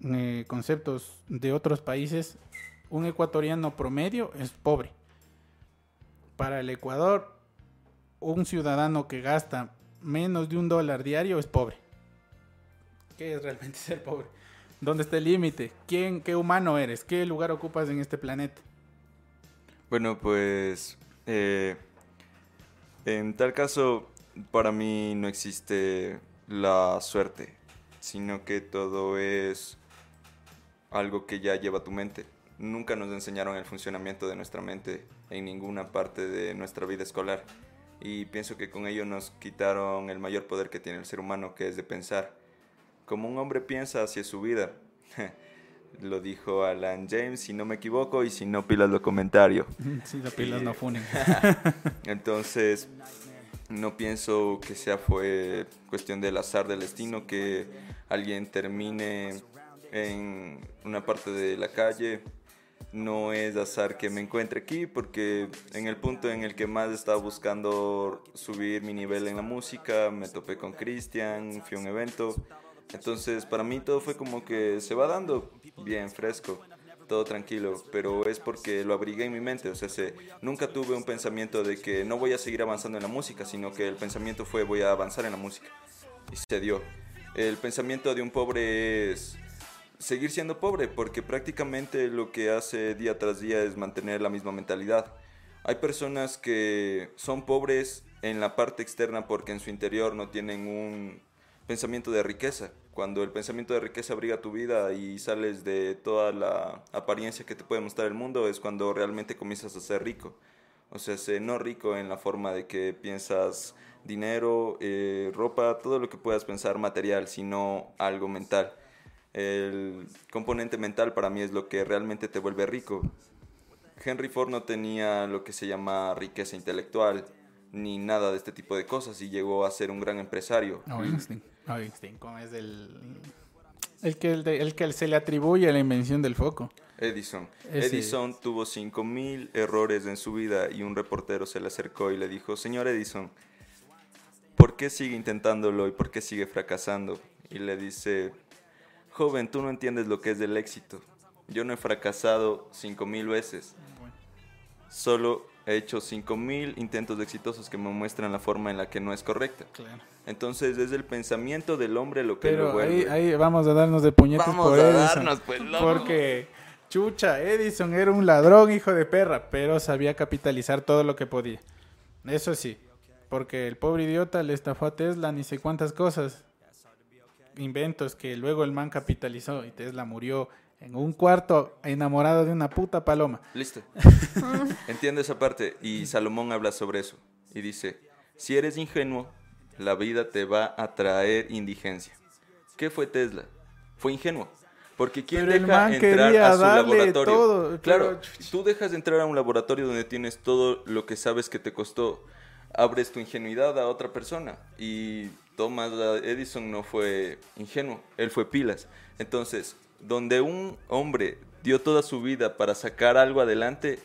eh, conceptos de otros países, un ecuatoriano promedio es pobre. Para el Ecuador, un ciudadano que gasta menos de un dólar diario es pobre. ¿Qué es realmente ser pobre? ¿Dónde está el límite? ¿Quién, qué humano eres? ¿Qué lugar ocupas en este planeta? Bueno, pues eh, en tal caso, para mí no existe la suerte, sino que todo es algo que ya lleva tu mente. Nunca nos enseñaron el funcionamiento de nuestra mente en ninguna parte de nuestra vida escolar. Y pienso que con ello nos quitaron el mayor poder que tiene el ser humano, que es de pensar. Como un hombre piensa hacia su vida. Lo dijo Alan James, si no me equivoco, y si no, pilas lo comentario. Si no pilas, no funen. Entonces, no pienso que sea fue cuestión del azar del destino que alguien termine en una parte de la calle. No es azar que me encuentre aquí porque en el punto en el que más estaba buscando subir mi nivel en la música, me topé con Cristian, fui a un evento entonces, para mí todo fue como que se va dando bien fresco, todo tranquilo, pero es porque lo abrigué en mi mente, o sea, se, nunca tuve un pensamiento de que no voy a seguir avanzando en la música, sino que el pensamiento fue voy a avanzar en la música. Y se dio. El pensamiento de un pobre es seguir siendo pobre, porque prácticamente lo que hace día tras día es mantener la misma mentalidad. Hay personas que son pobres en la parte externa porque en su interior no tienen un pensamiento de riqueza. Cuando el pensamiento de riqueza abriga tu vida y sales de toda la apariencia que te puede mostrar el mundo, es cuando realmente comienzas a ser rico. O sea, no rico en la forma de que piensas dinero, eh, ropa, todo lo que puedas pensar material, sino algo mental. El componente mental para mí es lo que realmente te vuelve rico. Henry Ford no tenía lo que se llama riqueza intelectual, ni nada de este tipo de cosas, y llegó a ser un gran empresario. No, Einstein, es el, el, que, el, que se le atribuye a la invención del foco. Edison. Edison tuvo 5.000 errores en su vida y un reportero se le acercó y le dijo, señor Edison, ¿por qué sigue intentándolo y por qué sigue fracasando? Y le dice, joven, tú no entiendes lo que es del éxito. Yo no he fracasado 5.000 veces. Solo he hecho 5000 intentos exitosos que me muestran la forma en la que no es correcta. Claro. Entonces es el pensamiento del hombre lo que Pero lo vuelve. Ahí, ahí vamos a darnos de puñetes vamos por a Darnos, pues, Porque chucha, Edison era un ladrón, hijo de perra, pero sabía capitalizar todo lo que podía. Eso sí, porque el pobre idiota le estafó a Tesla ni sé cuántas cosas. Inventos que luego el man capitalizó y Tesla murió en un cuarto enamorado de una puta paloma. Listo. Entiendo esa parte. Y Salomón habla sobre eso. Y dice, si eres ingenuo, la vida te va a traer indigencia. ¿Qué fue Tesla? Fue ingenuo. Porque ¿quién deja entrar a su laboratorio? claro, tú dejas de entrar a un laboratorio donde tienes todo lo que sabes que te costó. Abres tu ingenuidad a otra persona. Y Thomas Edison no fue ingenuo, él fue pilas. Entonces, donde un hombre dio toda su vida para sacar algo adelante,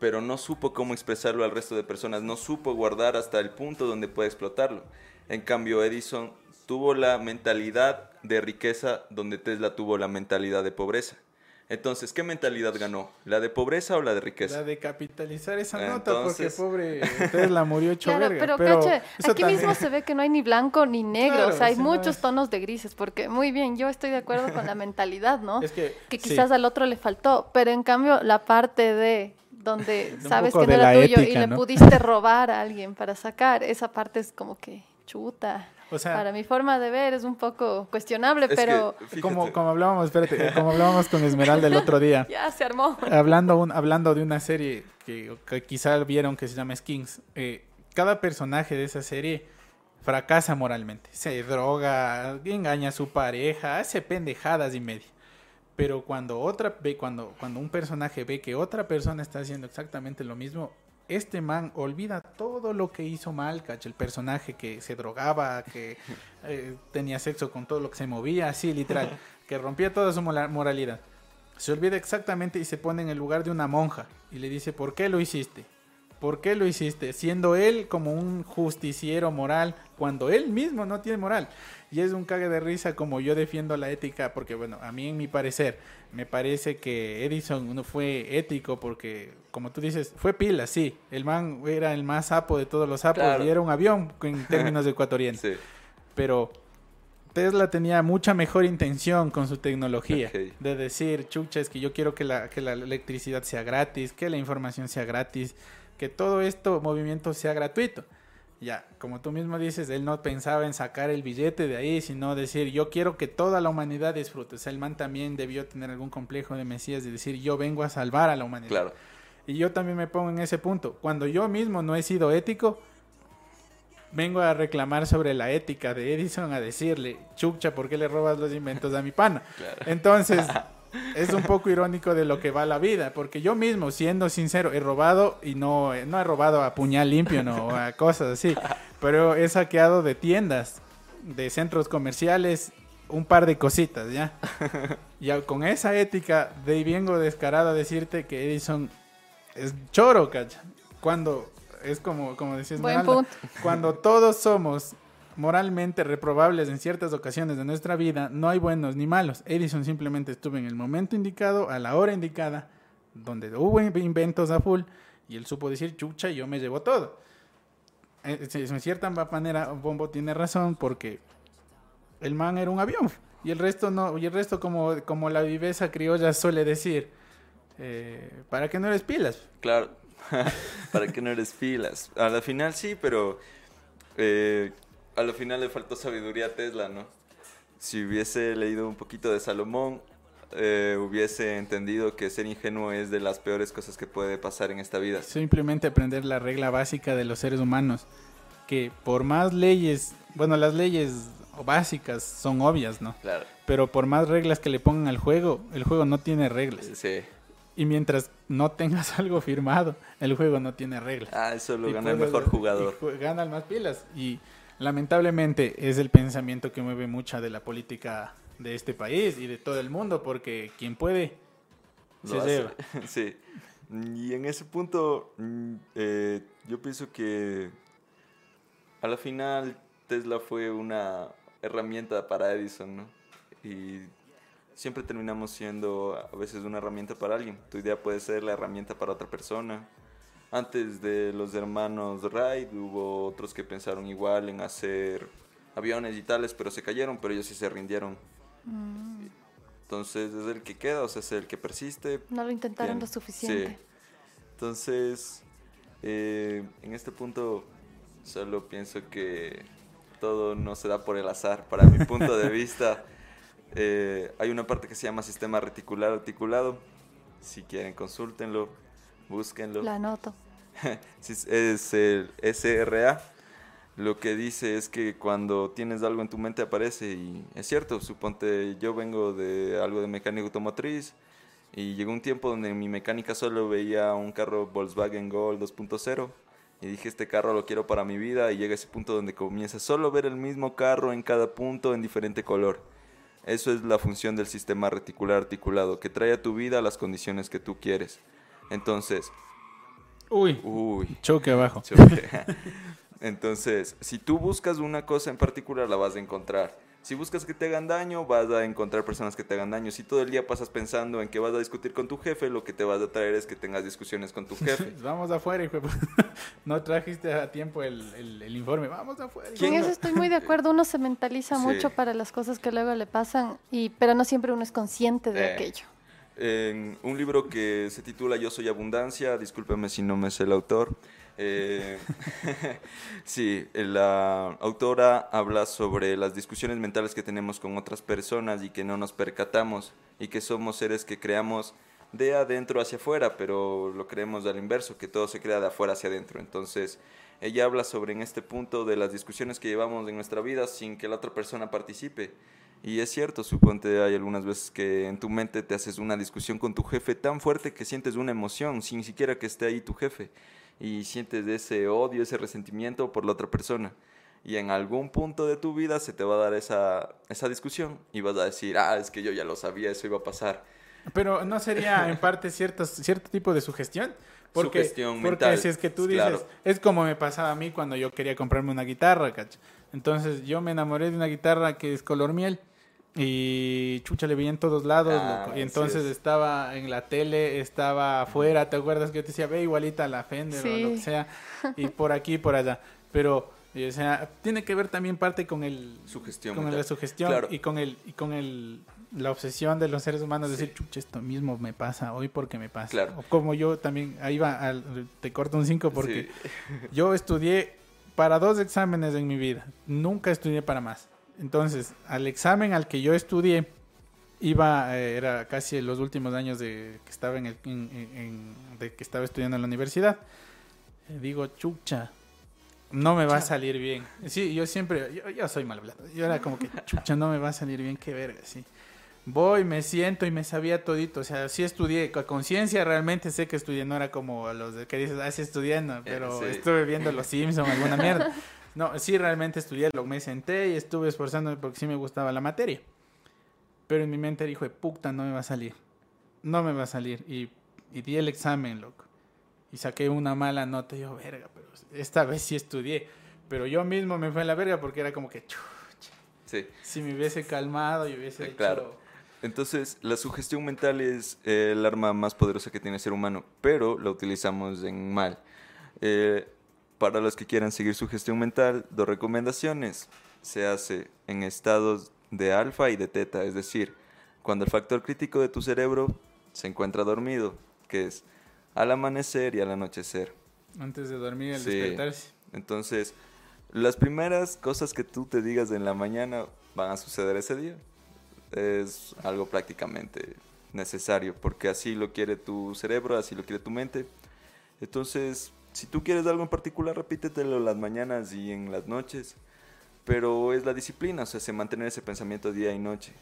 pero no supo cómo expresarlo al resto de personas, no supo guardar hasta el punto donde puede explotarlo. En cambio, Edison tuvo la mentalidad de riqueza donde Tesla tuvo la mentalidad de pobreza. Entonces, ¿qué mentalidad ganó? ¿La de pobreza o la de riqueza? La de capitalizar esa nota, porque pobre Tesla murió hecho claro, Pero, pero caché, aquí mismo se ve que no hay ni blanco ni negro, o sea, hay muchos tonos de grises, porque muy bien, yo estoy de acuerdo con la mentalidad, ¿no? Es que, quizás al otro le faltó, pero en cambio la parte de donde sabes que no era tuyo y le pudiste robar a alguien para sacar, esa parte es como que chuta. Para mi forma de ver es un poco cuestionable, pero... como, como hablábamos, espérate, como hablábamos con Esmeralda el otro día. ya se armó. Hablando, un, hablando de una serie que, quizá vieron que se llama Skins, eh, cada personaje de esa serie fracasa moralmente. Se droga, engaña a su pareja, hace pendejadas y media. Pero cuando otra ve, cuando, cuando un personaje ve que otra persona está haciendo exactamente lo mismo, este man olvida todo lo que hizo mal, El personaje que se drogaba, que eh, tenía sexo con todo lo que se movía, así literal, que rompía toda su moralidad. Se olvida exactamente y se pone en el lugar de una monja y le dice, ¿por qué lo hiciste? ¿Por qué lo hiciste? Siendo él como un justiciero moral cuando él mismo no tiene moral. Y es un cague de risa como yo defiendo la ética, porque bueno, a mí en mi parecer, me parece que Edison no fue ético porque, como tú dices, fue pila, sí. El man era el más sapo de todos los sapos y era un avión en términos ecuatorianos. Sí. Pero Tesla tenía mucha mejor intención con su tecnología. De decir, chucha, es que yo quiero que la, que la electricidad sea gratis, que la información sea gratis que todo esto movimiento sea gratuito. Ya, como tú mismo dices, él no pensaba en sacar el billete de ahí, sino decir, yo quiero que toda la humanidad disfrute. O sea, el man también debió tener algún complejo de Mesías de decir, yo vengo a salvar a la humanidad. Claro. Y yo también me pongo en ese punto. Cuando yo mismo no he sido ético, vengo a reclamar sobre la ética de Edison, a decirle, chucha, ¿por qué le robas los inventos a mi pana? Entonces, es un poco irónico de lo que va la vida, porque yo mismo, siendo sincero, he robado y no, no he robado a puñal limpio, no, a cosas así, pero he saqueado de tiendas, de centros comerciales, un par de cositas, ¿ya? Y con esa ética, de vengo descarado a decirte que Edison es choro, ¿cacha? Cuando es como, como decías, cuando todos somos moralmente reprobables en ciertas ocasiones de nuestra vida, no hay buenos ni malos. Edison simplemente estuvo en el momento indicado, a la hora indicada, donde hubo inventos a full, y él supo decir, chucha, yo me llevo todo. Eh, en cierta manera, Bombo tiene razón, porque el man era un avión, y el resto no, y el resto como, como la viveza criolla suele decir, eh, ¿para qué no eres pilas? Claro, para qué no eres pilas. A la final sí, pero... Eh, a lo final le faltó sabiduría a Tesla, ¿no? Si hubiese leído un poquito de Salomón, eh, hubiese entendido que ser ingenuo es de las peores cosas que puede pasar en esta vida. Simplemente aprender la regla básica de los seres humanos, que por más leyes, bueno, las leyes básicas son obvias, ¿no? Claro. Pero por más reglas que le pongan al juego, el juego no tiene reglas. Sí. Y mientras no tengas algo firmado, el juego no tiene reglas. Ah, eso lo gana el mejor jugador. Gana el más pilas. Y lamentablemente es el pensamiento que mueve mucha de la política de este país y de todo el mundo, porque quien puede se lleva. Sí. Y en ese punto, mm, eh, yo pienso que a la final Tesla fue una herramienta para Edison, ¿no? Y siempre terminamos siendo a veces una herramienta para alguien. Tu idea puede ser la herramienta para otra persona antes de los hermanos Wright hubo otros que pensaron igual en hacer aviones y tales, pero se cayeron, pero ellos sí se rindieron. Mm. Entonces es el que queda, o sea, es el que persiste. No lo intentaron lo suficiente. Sí. Entonces, eh, en este punto solo pienso que todo no se da por el azar. Para mi punto de vista, eh, hay una parte que se llama sistema reticular articulado. Si quieren, consúltenlo búsquenlo. La anoto. es el SRA. Lo que dice es que cuando tienes algo en tu mente aparece y es cierto, suponte yo vengo de algo de mecánica automotriz y llegó un tiempo donde en mi mecánica solo veía un carro Volkswagen Gol 2.0 y dije, este carro lo quiero para mi vida y llega ese punto donde comienzas solo a ver el mismo carro en cada punto en diferente color. Eso es la función del sistema reticular articulado, que trae a tu vida las condiciones que tú quieres. Entonces, Uy, uy, choque abajo. choque. Entonces, si tú buscas una cosa en particular, la vas a encontrar. Si buscas que te hagan daño, vas a encontrar personas que te hagan daño. Si todo el día pasas pensando en que vas a discutir con tu jefe, lo que te vas a traer es que tengas discusiones con tu jefe. Vamos afuera, hijo. No trajiste a tiempo el, el- el informe. Vamos afuera. hijo En ¿Quién eso estoy muy de acuerdo. Uno se mentaliza Sí. mucho para las cosas que luego le pasan, y pero no siempre uno es consciente de Eh. aquello. En un libro que se titula Yo soy abundancia, discúlpeme si no me sé el autor. eh, sí, la autora habla sobre las discusiones mentales que tenemos con otras personas y que no nos percatamos y que somos seres que creamos de adentro hacia afuera, pero lo creemos al inverso, que todo se crea de afuera hacia adentro. Entonces, ella habla sobre en este punto de las discusiones que llevamos en nuestra vida sin que la otra persona participe. Y es cierto, suponte hay algunas veces que en tu mente te haces una discusión con tu jefe tan fuerte que sientes una emoción sin siquiera que esté ahí tu jefe. Y sientes ese odio, ese resentimiento por la otra persona. Y en algún punto de tu vida se te va a dar esa, esa discusión y vas a decir, ah, es que yo ya lo sabía, eso iba a pasar. Pero no sería en parte ciertos, cierto tipo de sugestión. Porque, Sugestión porque mental, si es que tú dices, claro. es como me pasaba a mí cuando yo quería comprarme una guitarra, ¿cach? Entonces yo me enamoré de una guitarra que es color miel y chucha le veía en todos lados, Ah, loco. Y entonces es. estaba en la tele, estaba afuera, ¿te acuerdas que yo te decía, ve igualita a la Fender o lo que sea? Y por aquí y por allá. Pero, y, o sea, tiene que ver también parte con el, Sugestión con mental. la sugestión Claro. y con el y con el la obsesión de los seres humanos de Sí. decir chucha esto mismo me pasa hoy porque me pasa Claro. o como yo también ahí va al- te corto un 5 porque Sí. yo estudié para dos exámenes en mi vida nunca estudié para más entonces al examen al que yo estudié iba eh, era casi los últimos años de que estaba en el en- en- en- de que estaba estudiando en la universidad Eh, digo chucha no me va a salir bien. Sí, yo siempre, yo, yo soy mal hablado. Yo era como que, chucha, no me va a salir bien, qué verga, sí. Voy, me siento y me sabía todito. O sea, sí estudié, con conciencia realmente sé que estudié, no era como los que dices, ah, sí estudiando, pero sí. estuve viendo Los Simpsons, alguna mierda. No, sí realmente estudié, lo me senté y estuve esforzándome porque sí me gustaba la materia. Pero en mi mente dijo, puta, no me va a salir. No me va a salir. Y, y di el examen, loco. Y saqué una mala nota y yo, verga, pero esta vez sí estudié. Pero yo mismo me fue a la verga porque era como que, chucha, Sí. si me hubiese calmado y hubiese Eh, hecho... claro. Entonces, la sugestión mental es eh, el arma más poderosa que tiene el ser humano, pero la utilizamos en mal. Eh, para los que quieran seguir su gestión mental, dos recomendaciones. Se hace en estados de alfa y de teta, es decir, cuando el factor crítico de tu cerebro se encuentra dormido, que es al amanecer y al anochecer. Antes de dormir, el Sí. despertarse. Entonces, las primeras cosas que tú te digas en la mañana van a suceder ese día. Es algo prácticamente necesario, porque así lo quiere tu cerebro, así lo quiere tu mente. Entonces, si tú quieres algo en particular, repítetelo las mañanas y en las noches. Pero es la disciplina, o sea, se mantener ese pensamiento día y noche.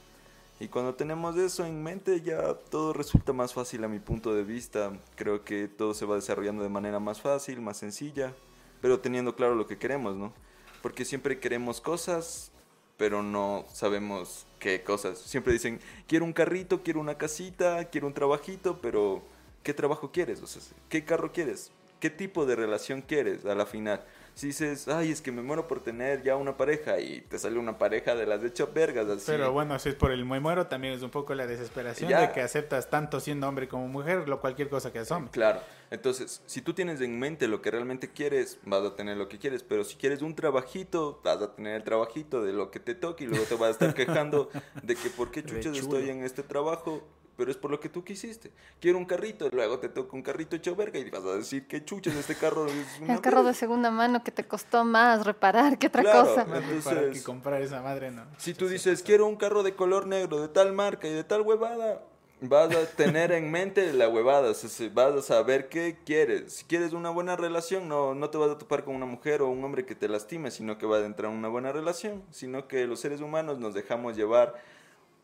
Y cuando tenemos eso en mente, ya todo resulta más fácil a mi punto de vista. Creo que todo se va desarrollando de manera más fácil, más sencilla, pero teniendo claro lo que queremos, ¿no? Porque siempre queremos cosas, pero no sabemos qué cosas. Siempre dicen, quiero un carrito, quiero una casita, quiero un trabajito, pero ¿qué trabajo quieres? O sea, ¿qué carro quieres? ¿Qué tipo de relación quieres a la final? Si dices, ay, es que me muero por tener ya una pareja y te sale una pareja de las de hecho vergas, así. Pero bueno, si es por el muy muero, también es un poco la desesperación Ya. de que aceptas tanto siendo hombre como mujer, lo cualquier cosa que es hombre. Claro. Entonces, si tú tienes en mente lo que realmente quieres, vas a tener lo que quieres. Pero si quieres un trabajito, vas a tener el trabajito de lo que te toque y luego te vas a estar quejando de que por qué chuchas estoy en este trabajo, pero es por lo que tú quisiste. Quiero un carrito, luego te toca un carrito hecho verga y vas a decir que chuchas este carro es una El carro de verga". segunda mano que te costó más reparar que otra Claro. cosa. Entonces- para que comprar esa madre, no. Si tú dices, quiero un carro de color negro, de tal marca y de tal huevada, vas a tener en mente la huevada, o sea, se- vas a saber qué quieres. Si quieres una buena relación, no, no te vas a topar con una mujer o un hombre que te lastime, sino que vas a entrar en una buena relación, sino que los seres humanos nos dejamos llevar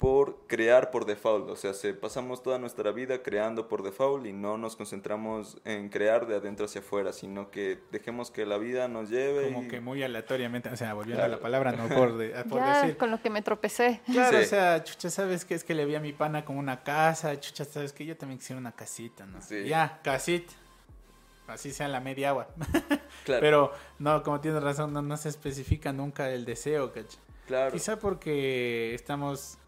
por crear por default, o sea, se pasamos toda nuestra vida creando por default y no nos concentramos en crear de adentro hacia afuera, sino que dejemos que la vida nos lleve. Como que muy aleatoriamente, o sea, volviendo a la palabra, no por, por ya, decir. con lo que me tropecé. Claro, o sea, chucha, ¿sabes qué? Es que le vi a mi pana con una casa, chucha, ¿sabes que Yo también quisiera una casita, ¿no? Sí. Ya, casita. Así sea la media agua. claro. Pero, no, como tienes razón, no, no se especifica nunca el deseo, ¿cachai? Claro. Quizá porque estamos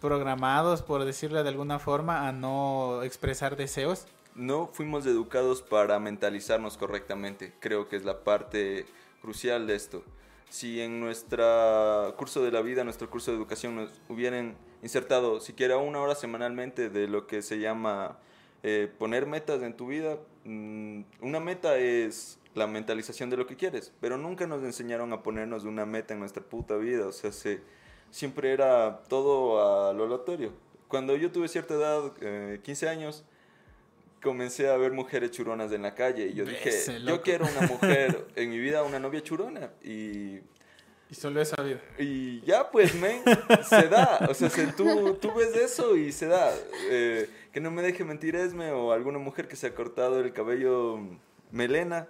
programados, por decirlo de alguna forma, a no expresar deseos. No fuimos educados para mentalizarnos correctamente. Creo que es la parte crucial de esto. Si en nuestro curso de la vida, nuestro curso de educación, nos hubieran insertado siquiera una hora semanalmente de lo que se llama eh, poner metas en tu vida, mm, una meta es la mentalización de lo que quieres, pero nunca nos enseñaron a ponernos una meta en nuestra puta vida, o sea, se, siempre era todo a lo aleatorio. Cuando yo tuve cierta edad, eh, 15 años, comencé a ver mujeres churonas en la calle y yo dije, yo quiero una mujer en mi vida, una novia churona y... Y solo esa vida. Y ya, pues, men, se da. O sea, tú, tú ves eso y se da. Eh, que no me deje mentir Esme o alguna mujer que se ha cortado el cabello melena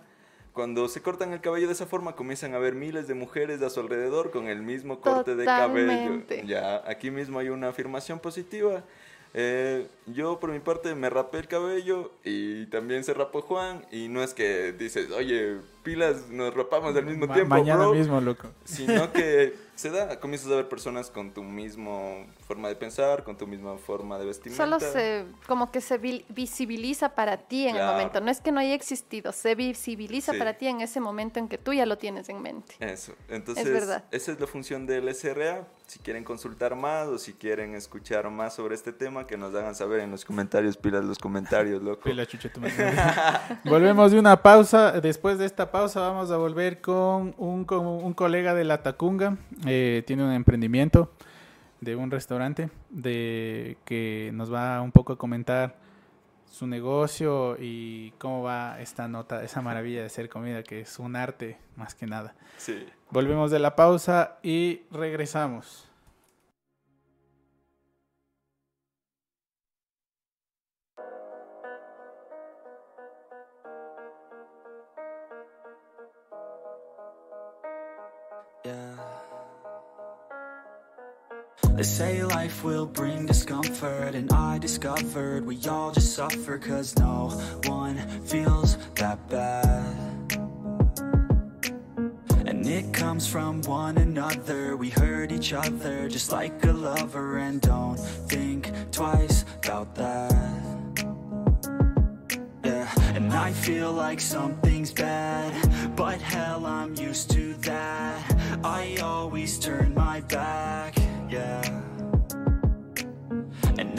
cuando se cortan el cabello de esa forma, comienzan a haber miles de mujeres a su alrededor con el mismo corte de cabello. Ya, aquí mismo hay una afirmación positiva. Eh, yo por mi parte me rapé el cabello y también se rapó Juan y no es que dices, oye, pilas, nos rapamos al mismo tiempo. Mañana mismo, loco. Sino que se da, comienzas a ver personas con tu mismo forma de pensar, con tu misma forma de vestimenta. Solo se, como que se visibiliza para ti en el momento, no es que no haya existido, se visibiliza para ti en ese momento en que tú ya lo tienes en mente. Eso, entonces esa es la función del SRA. Si quieren consultar más o si quieren escuchar más sobre este tema, que nos hagan saber en los comentarios, pilas los comentarios, loco. Pila Volvemos de una pausa, después de esta pausa vamos a volver con un, con un colega de la Tacunga, eh, tiene un emprendimiento de un restaurante de que nos va un poco a comentar su negocio y cómo va esta nota, esa maravilla de hacer comida que es un arte más que nada. Sí. Volvemos de la pausa y regresamos. They say life will bring discomfort And I discovered we all just suffer Cause no one feels that bad. And it comes from one another We hurt each other just like a lover And don't think twice about that. And I feel like something's bad But hell, I'm used to that. I always turn my back yeah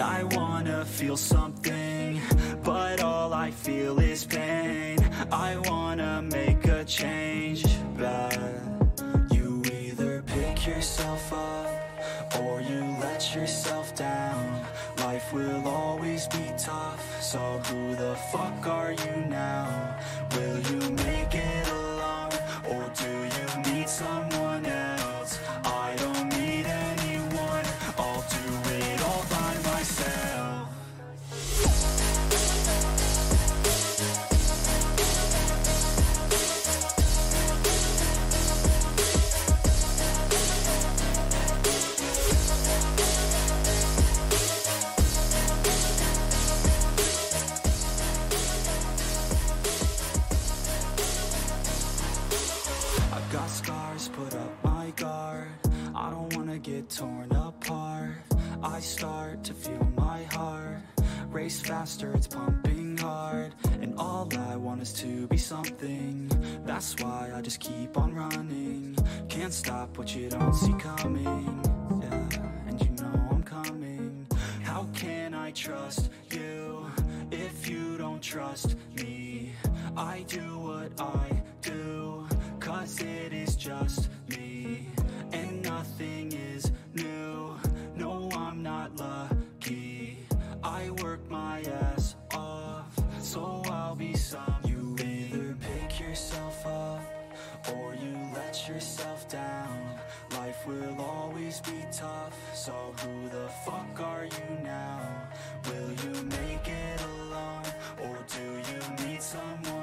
I wanna feel something But all I feel is pain I wanna make a change, but You either pick yourself up Or you let yourself down Life will always be tough So who the fuck are you now? Will you make it alone? Or do you need someone else? Torn apart. I start to feel my heart Race faster, it's pumping hard. And all I want is to be something. That's why I just keep on running. Can't stop what you don't see coming. Yeah, and you know I'm coming. How can I trust you If you don't trust me? I do what I do Cause it is just me. And nothing is not lucky I work my ass off So I'll be some You either pick yourself up Or you let yourself down Life will always be tough So who the fuck are you now? Will you make it alone? Or do you need someone?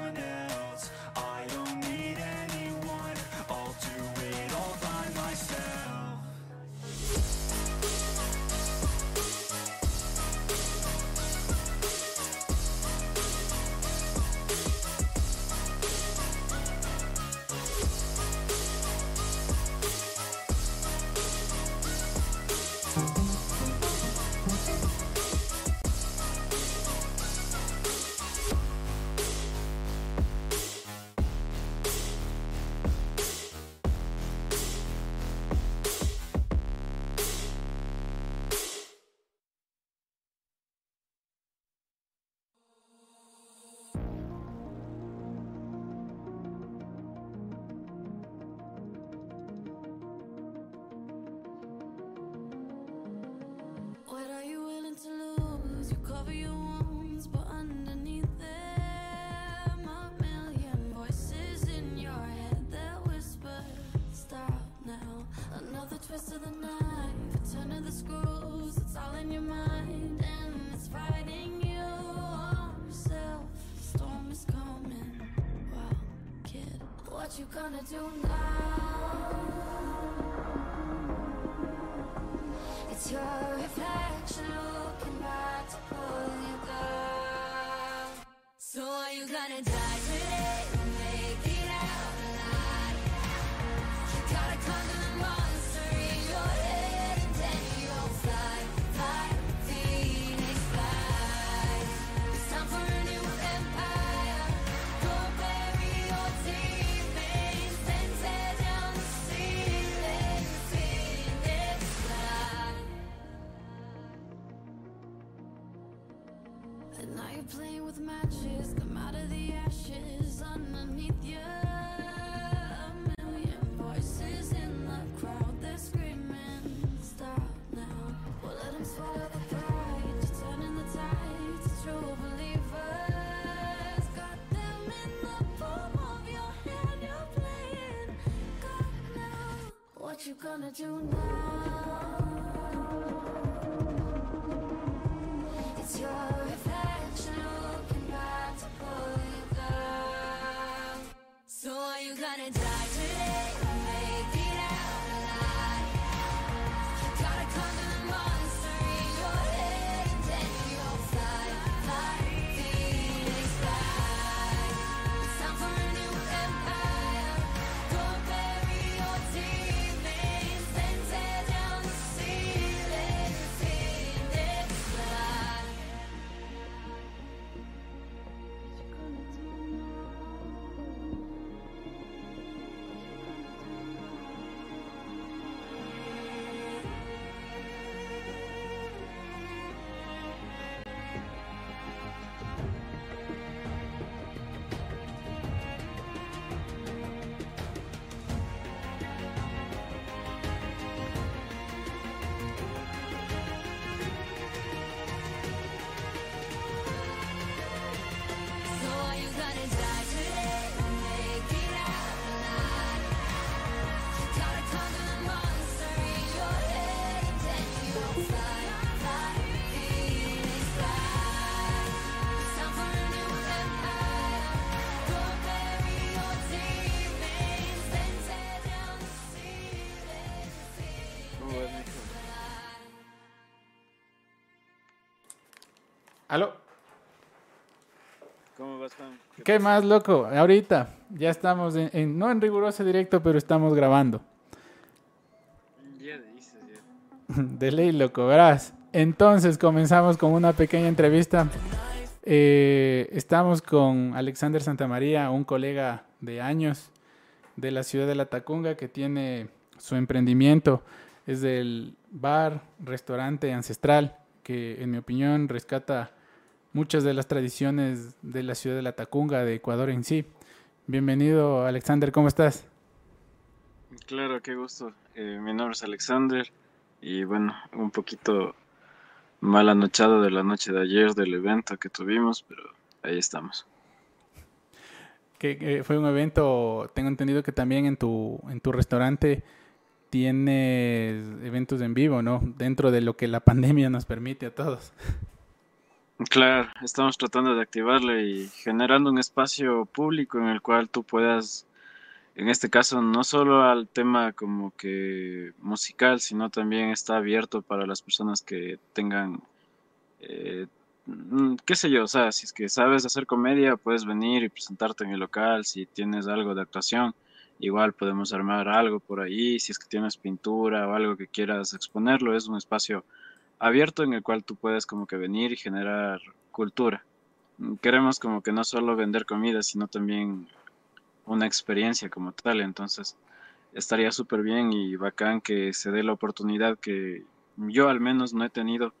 Gonna do now? It's your reflection do now? ¿Aló? ¿Cómo vas, Juan? ¿Qué más, loco? Ahorita ya estamos en, en- no en riguroso directo, pero estamos grabando. Ya dices, ya. De ley, loco, verás. Entonces comenzamos con una pequeña entrevista. Eh, estamos con Alexander Santamaría, un colega de años de la ciudad de La Tacunga que tiene su emprendimiento. Es del bar, restaurante ancestral, que en mi opinión rescata muchas de las tradiciones de la ciudad de La Tacunga, de Ecuador en sí. Bienvenido, Alexander, ¿cómo estás? Claro, qué gusto. Eh, mi nombre es Alexander y bueno, un poquito mal anochado de la noche de ayer del evento que tuvimos, pero ahí estamos. que, que fue un evento, tengo entendido que también en tu, en tu restaurante tienes eventos en vivo, ¿no? Dentro de lo que la pandemia nos permite a todos. Claro, estamos tratando de activarle y generando un espacio público en el cual tú puedas, en este caso, no solo al tema como que musical, sino también está abierto para las personas que tengan, eh, mm, qué sé yo, o sea, si es que sabes hacer comedia, puedes venir y presentarte en el local, si tienes algo de actuación, igual podemos armar algo por ahí, si es que tienes pintura o algo que quieras exponerlo, es un espacio abierto en el cual tú puedes como que venir y generar cultura. Queremos como que no solo vender comida, sino también una experiencia como tal. Entonces, estaría súper bien y bacán que se dé la oportunidad que yo al menos no he tenido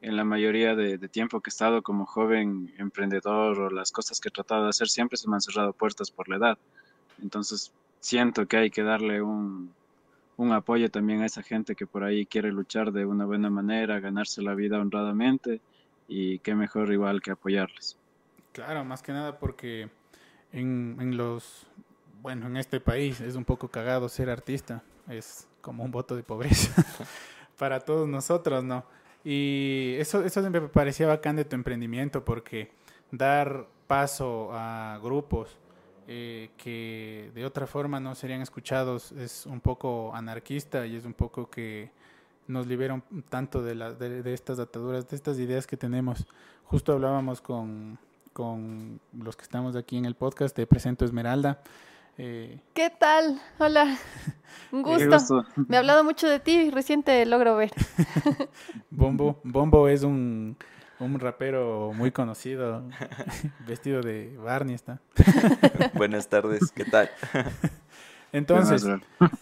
en la mayoría de, de tiempo que he estado como joven emprendedor o las cosas que he tratado de hacer, siempre se me han cerrado puertas por la edad. Entonces, siento que hay que darle un, un apoyo también a esa gente que por ahí quiere luchar de una buena manera, ganarse la vida honradamente y qué mejor igual que apoyarles. Claro, más que nada porque en, en los, bueno, en este país es un poco cagado ser artista. es como un voto de pobreza para todos nosotros, ¿no? Y eso, eso me parecía bacán de tu emprendimiento porque dar paso a grupos eh, que de otra forma no serían escuchados es un poco anarquista y es un poco que nos libera un tanto de, la, de, de estas ataduras, de estas ideas que tenemos. Justo hablábamos con, con los que estamos aquí en el podcast, te presento Esmeralda. Eh, ¿Qué tal? Hola. Un gusto. gusto. Me he hablado mucho de ti recién te logro ver. Bombo, Bombo es un, un rapero muy conocido, vestido de Barney está. Buenas tardes, ¿qué tal? Entonces,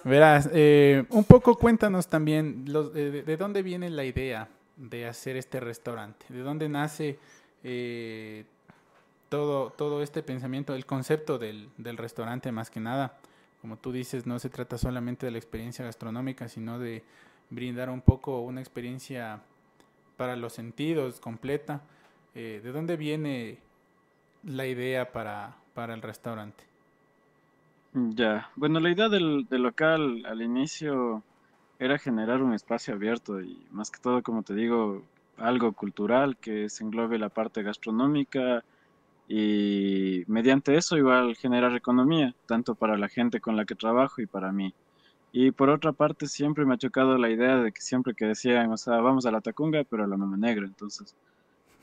verás, eh, un poco cuéntanos también los, eh, de, de dónde viene la idea de hacer este restaurante, de dónde nace eh, todo, todo este pensamiento, el concepto del, del restaurante más que nada. Como tú dices, no se trata solamente de la experiencia gastronómica, sino de brindar un poco una experiencia para los sentidos completa. Eh, ¿De dónde viene la idea para, para el restaurante? Ya, bueno, la idea del, del local al inicio era generar un espacio abierto y más que todo, como te digo, algo cultural que se englobe la parte gastronómica y mediante eso igual generar economía, tanto para la gente con la que trabajo y para mí. Y por otra parte, siempre me ha chocado la idea de que siempre que decían, o sea, vamos a la Tacunga, pero a la Mama Negra, entonces.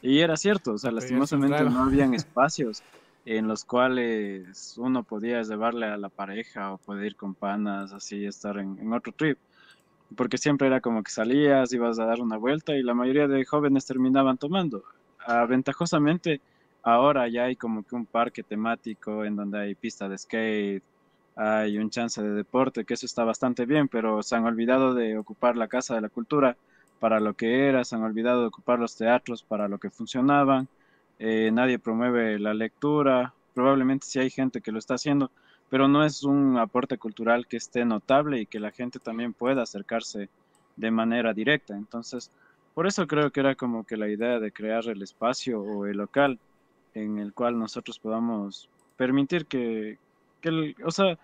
Y era cierto, o sea, Pero lastimosamente no habían espacios en los cuales uno podía llevarle a la pareja o poder ir con panas, así, estar en, en otro trip. Porque siempre era como que salías, ibas a dar una vuelta y la mayoría de jóvenes terminaban tomando. Aventajosamente, ahora ya hay como que un parque temático en donde hay pista de skate, hay un chance de deporte, que eso está bastante bien, pero se han olvidado de ocupar la Casa de la Cultura para lo que era, se han olvidado de ocupar los teatros para lo que funcionaban, eh, nadie promueve la lectura, probablemente sí hay gente que lo está haciendo, pero no es un aporte cultural que esté notable y que la gente también pueda acercarse de manera directa. Entonces, por eso creo que era como que la idea de crear el espacio o el local en el cual nosotros podamos permitir que, que el, o sea,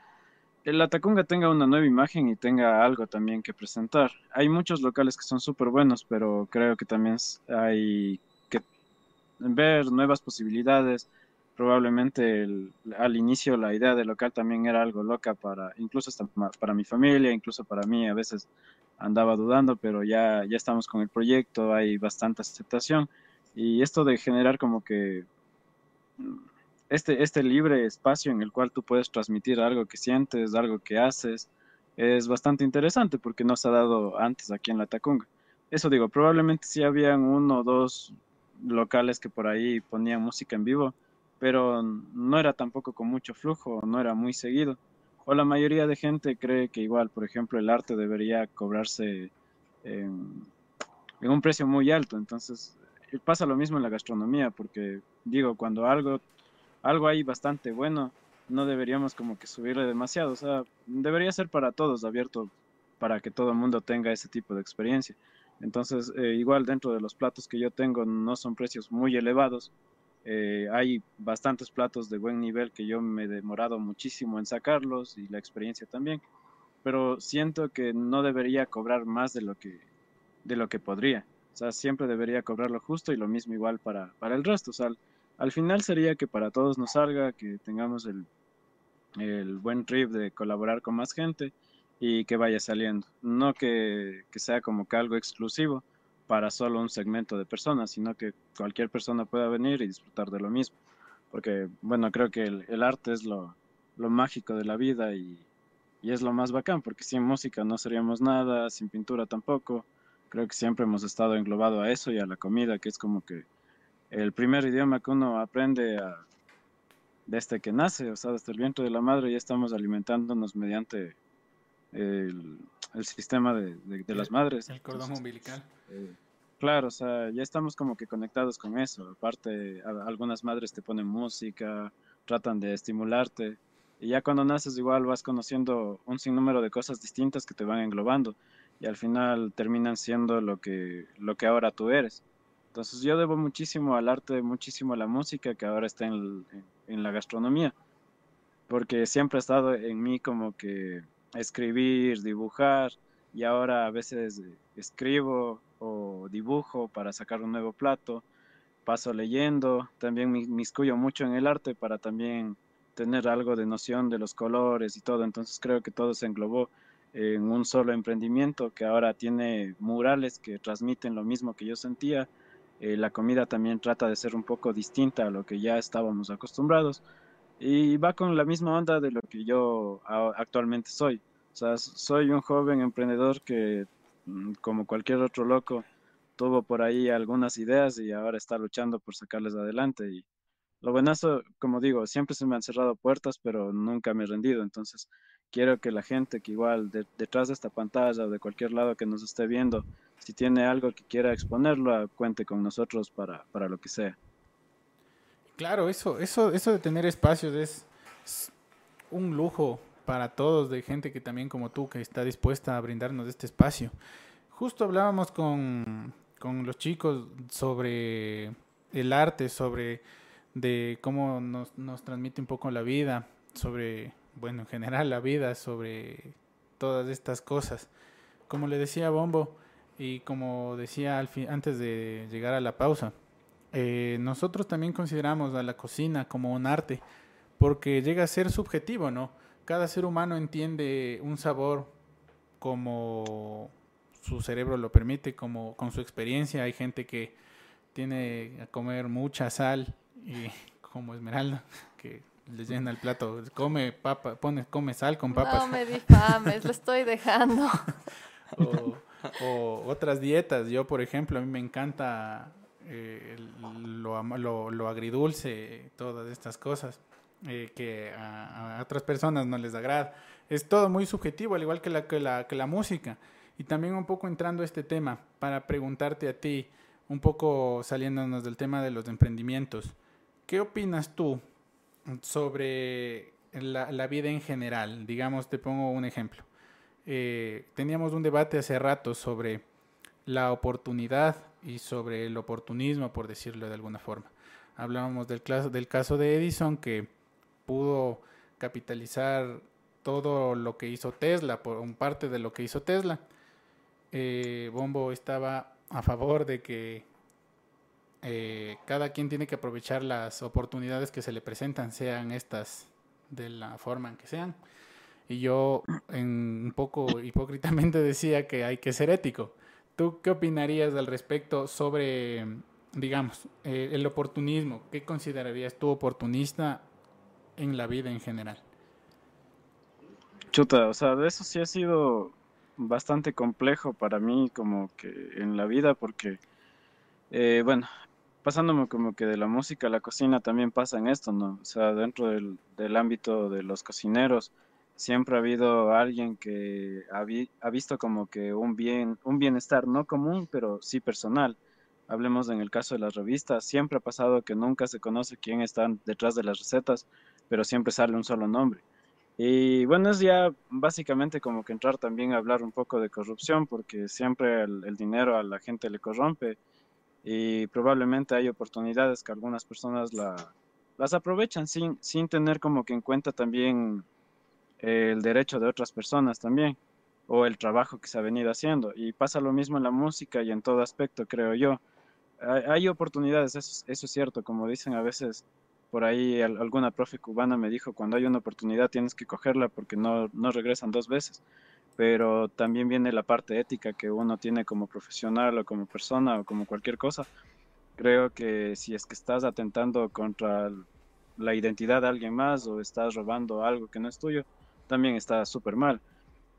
la Tacunga tenga una nueva imagen y tenga algo también que presentar. Hay muchos locales que son súper buenos, pero creo que también hay que ver nuevas posibilidades. Probablemente al inicio la idea del local también era algo loca para, incluso hasta para mi familia, incluso para mí. A veces andaba dudando, pero ya, ya estamos con el proyecto, hay bastante aceptación. Y esto de generar como que este, este libre espacio en el cual tú puedes transmitir algo que sientes, algo que haces, es bastante interesante porque no se ha dado antes aquí en la Tacunga. Eso digo, probablemente sí habían uno o dos locales que por ahí ponían música en vivo, pero no era tampoco con mucho flujo, no era muy seguido. O la mayoría de gente cree que igual, por ejemplo, el arte debería cobrarse en, en un precio muy alto. Entonces, pasa lo mismo en la gastronomía, porque digo, cuando algo, algo hay bastante bueno, no deberíamos como que subirle demasiado. O sea, debería ser para todos abierto, para que todo el mundo tenga ese tipo de experiencia. Entonces, eh, igual dentro de los platos que yo tengo no son precios muy elevados. Eh, hay bastantes platos de buen nivel que yo me he demorado muchísimo en sacarlos y la experiencia también, pero siento que no debería cobrar más de lo que, de lo que podría. O sea, siempre debería cobrar lo justo y lo mismo igual para, para el resto. O sea, al, al final sería que para todos nos salga, que tengamos el, el buen trip de colaborar con más gente y que vaya saliendo. No que, que sea como que algo exclusivo para solo un segmento de personas, sino que cualquier persona pueda venir y disfrutar de lo mismo. Porque, bueno, creo que el, el arte es lo, lo mágico de la vida y, y es lo más bacán, porque sin música no seríamos nada, sin pintura tampoco. Creo que siempre hemos estado englobado a eso y a la comida, que es como que el primer idioma que uno aprende a, desde que nace, o sea, desde el vientre de la madre, ya estamos alimentándonos mediante el, el sistema de, de, de las madres. El cordón Entonces, umbilical. eh, claro, o sea, ya estamos como que conectados con eso. Aparte, a- algunas madres te ponen música, tratan de estimularte. Y ya cuando naces igual vas conociendo un sinnúmero de cosas distintas que te van englobando y al final terminan siendo lo que, lo que ahora tú eres. Entonces yo debo muchísimo al arte, muchísimo a la música que ahora está en, en- la gastronomía, porque siempre ha estado en mí como que escribir, dibujar, y ahora a veces eh, escribo o dibujo para sacar un nuevo plato, paso leyendo, también me inmiscuyo mucho en el arte para también tener algo de noción de los colores y todo, entonces creo que todo se englobó en un solo emprendimiento que ahora tiene murales que transmiten lo mismo que yo sentía. Eh, la comida también trata de ser un poco distinta a lo que ya estábamos acostumbrados y va con la misma onda de lo que yo actualmente soy. O sea, soy un joven emprendedor que, mm, como cualquier otro loco, tuvo por ahí algunas ideas y ahora está luchando por sacarles adelante. Y lo buenazo, como digo, siempre se me han cerrado puertas, pero nunca me he rendido. Entonces, quiero que la gente que igual de- detrás de esta pantalla o de cualquier lado que nos esté viendo, si tiene algo que quiera exponerlo, cuente con nosotros para, para lo que sea. Claro, eso, eso, eso de tener espacios es, es un lujo para todos, de gente que también como tú, que está dispuesta a brindarnos este espacio. Justo hablábamos con, con los chicos sobre el arte, sobre de cómo nos, nos transmite un poco la vida, sobre, bueno, en general la vida, sobre todas estas cosas. Como le decía Bombo y como decía al fin, antes de llegar a la pausa, eh, nosotros también consideramos a la cocina como un arte, porque llega a ser subjetivo, ¿no? Cada ser humano entiende un sabor como su cerebro lo permite, como con su experiencia. Hay gente que tiene a comer mucha sal y como Esmeralda, que le llena el plato, come papa, pone, come sal con papas. No me difames, lo estoy dejando. o, o otras dietas. Yo, por ejemplo, a mí me encanta eh, lo, lo, lo agridulce, todas estas cosas eh, que a, a otras personas no les agrada. Es todo muy subjetivo, al igual que la, que, la, que la música. Y también un poco entrando a este tema, para preguntarte a ti, un poco saliéndonos del tema de los emprendimientos, ¿qué opinas tú sobre la, la vida en general? Digamos, te pongo un ejemplo eh, teníamos un debate hace rato sobre la oportunidad y sobre el oportunismo, por decirlo de alguna forma. Hablábamos del, del caso de Edison que pudo capitalizar todo lo que hizo Tesla, por un parte de lo que hizo Tesla. Eh, Bombo estaba a favor de que eh, cada quien tiene que aprovechar las oportunidades que se le presentan, sean estas de la forma en que sean. Y yo en un poco hipócritamente decía que hay que ser ético. ¿Tú qué opinarías al respecto sobre, digamos, eh, el oportunismo? ¿Qué considerarías tú oportunista en la vida en general? Chuta, o sea, de eso sí ha sido bastante complejo para mí como que en la vida porque, eh, bueno, pasándome como que de la música a la cocina también pasa en esto, ¿no? O sea, dentro del, del ámbito de los cocineros siempre ha habido alguien que ha, vi- ha visto como que un bien, un bienestar no común, pero sí personal. Hablemos en el caso de las revistas, siempre ha pasado que nunca se conoce quién está detrás de las recetas, pero siempre sale un solo nombre. Y bueno, es ya básicamente como que entrar también a hablar un poco de corrupción, porque siempre el, dinero a la gente le corrompe y probablemente hay oportunidades que algunas personas la- las aprovechan sin, sin tener como que en cuenta también el derecho de otras personas también, o el trabajo que se ha venido haciendo. Y pasa lo mismo en la música y en todo aspecto, creo yo. Hay, oportunidades, eso, es- cierto, como dicen a veces por ahí al- alguna profe cubana me dijo, cuando hay una oportunidad tienes que cogerla porque no, no regresan dos veces. Pero también viene la parte ética que uno tiene como profesional o como persona o como cualquier cosa. Creo que si es que estás atentando contra la identidad de alguien más o estás robando algo que no es tuyo, también está súper mal.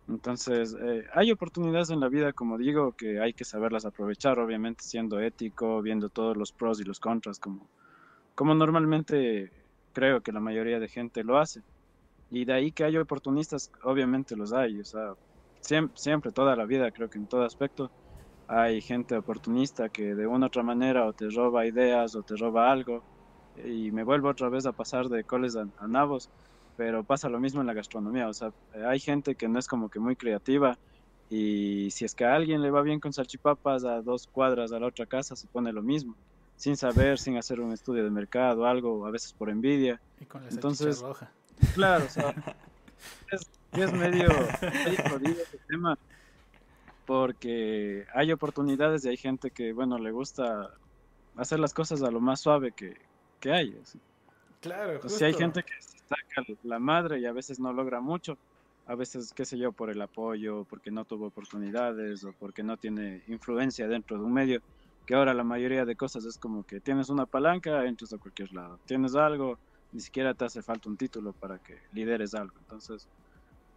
Entonces, eh, hay oportunidades en la vida, como digo, que hay que saberlas aprovechar, obviamente siendo ético, viendo todos los pros y los contras, como, como normalmente creo que la mayoría de gente lo hace. Y de ahí que hay oportunistas, obviamente los hay, o sea, siem- siempre, toda la vida, creo que en todo aspecto, hay gente oportunista que de una u otra manera o te roba ideas o te roba algo. Y me vuelvo otra vez a pasar de coles a, a nabos, pero pasa lo mismo en la gastronomía, o sea, eh, hay gente que no es como que muy creativa y si es que a alguien le va bien con salchipapas a dos cuadras a la otra casa, se pone lo mismo, sin saber, sin hacer un estudio de mercado, algo, a veces por envidia. Y con la Entonces- roja. Claro, o sea, es, medio, medio jodido ese tema, porque hay oportunidades y hay gente que, bueno, le gusta hacer las cosas a lo más suave que, que hay. Claro, Entonces, sí hay gente que saca la madre y a veces no logra mucho, a veces, qué sé yo, por el apoyo, porque no tuvo oportunidades o porque no tiene influencia dentro de un medio, que ahora la mayoría de cosas es como que tienes una palanca, entras a cualquier lado, tienes algo, ni siquiera te hace falta un título para que lideres algo. Entonces,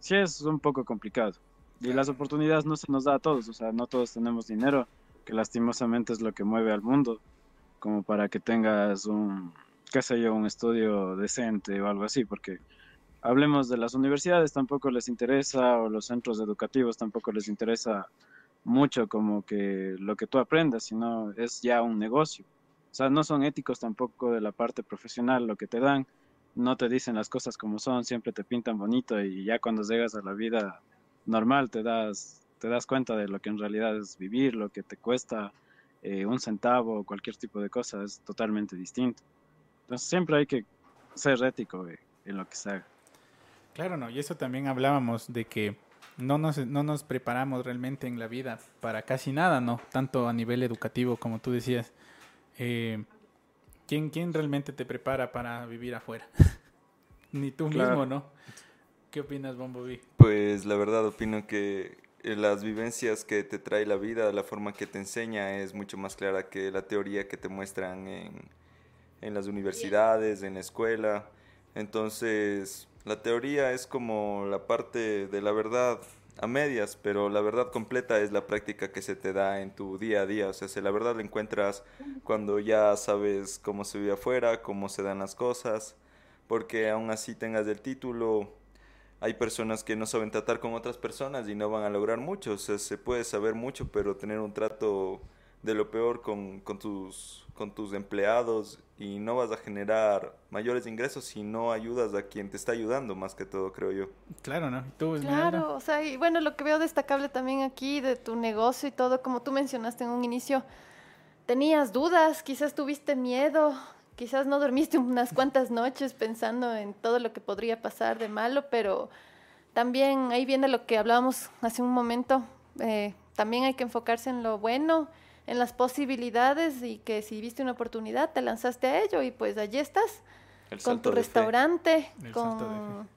sí es un poco complicado. Y las oportunidades no se nos da a todos, o sea, no todos tenemos dinero, que lastimosamente es lo que mueve al mundo, como para que tengas un, qué sé yo, un estudio decente o algo así, porque hablemos de las universidades, tampoco les interesa, o los centros educativos tampoco les interesa mucho como que lo que tú aprendas, sino es ya un negocio. O sea, no son éticos tampoco de la parte profesional lo que te dan, no te dicen las cosas como son, siempre te pintan bonito y ya cuando llegas a la vida normal te das, te das cuenta de lo que en realidad es vivir, lo que te cuesta eh, un centavo o cualquier tipo de cosa, es totalmente distinto. Entonces siempre hay que ser ético eh, en lo que se haga. Claro, no, y eso también hablábamos de que no nos, no nos preparamos realmente en la vida para casi nada, ¿no? Tanto a nivel educativo como tú decías. Eh, ¿quién, ¿Quién realmente te prepara para vivir afuera? Ni tú Claro. mismo, ¿no? ¿Qué opinas, Bomboví? Pues la verdad opino que eh, las vivencias que te trae la vida, la forma que te enseña es mucho más clara que la teoría que te muestran en, en las universidades, en la escuela. Entonces, la teoría es como la parte de la verdad a medias, pero la verdad completa es la práctica que se te da en tu día a día. O sea, si la verdad la encuentras cuando ya sabes cómo se vive afuera, cómo se dan las cosas, porque aún así tengas el título, hay personas que no saben tratar con otras personas y no van a lograr mucho. O sea, se puede saber mucho, pero tener un trato de lo peor con, con tus, con tus empleados y no vas a generar mayores ingresos si no ayudas a quien te está ayudando, más que todo, creo yo. Claro, ¿no? ¿Y tú? Claro, o sea, y bueno, lo que veo destacable también aquí de tu negocio y todo, como tú mencionaste en un inicio, tenías dudas, quizás tuviste miedo, quizás no dormiste unas cuantas noches pensando en todo lo que podría pasar de malo, pero también ahí viene lo que hablábamos hace un momento, eh, también hay que enfocarse en lo bueno, en las posibilidades y que si viste una oportunidad te lanzaste a ello y pues allí estás. El con tu restaurante, con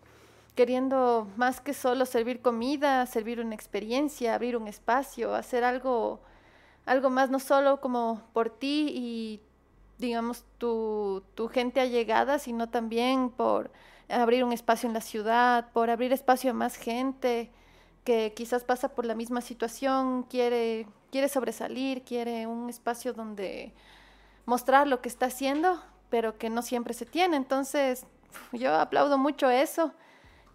queriendo más que solo servir comida, servir una experiencia, abrir un espacio, hacer algo, algo más, no solo como por ti y digamos tu, tu gente allegada, sino también por abrir un espacio en la ciudad, por abrir espacio a más gente que quizás pasa por la misma situación, quiere, quiere sobresalir, quiere un espacio donde mostrar lo que está haciendo, pero que no siempre se tiene. Entonces, yo aplaudo mucho eso.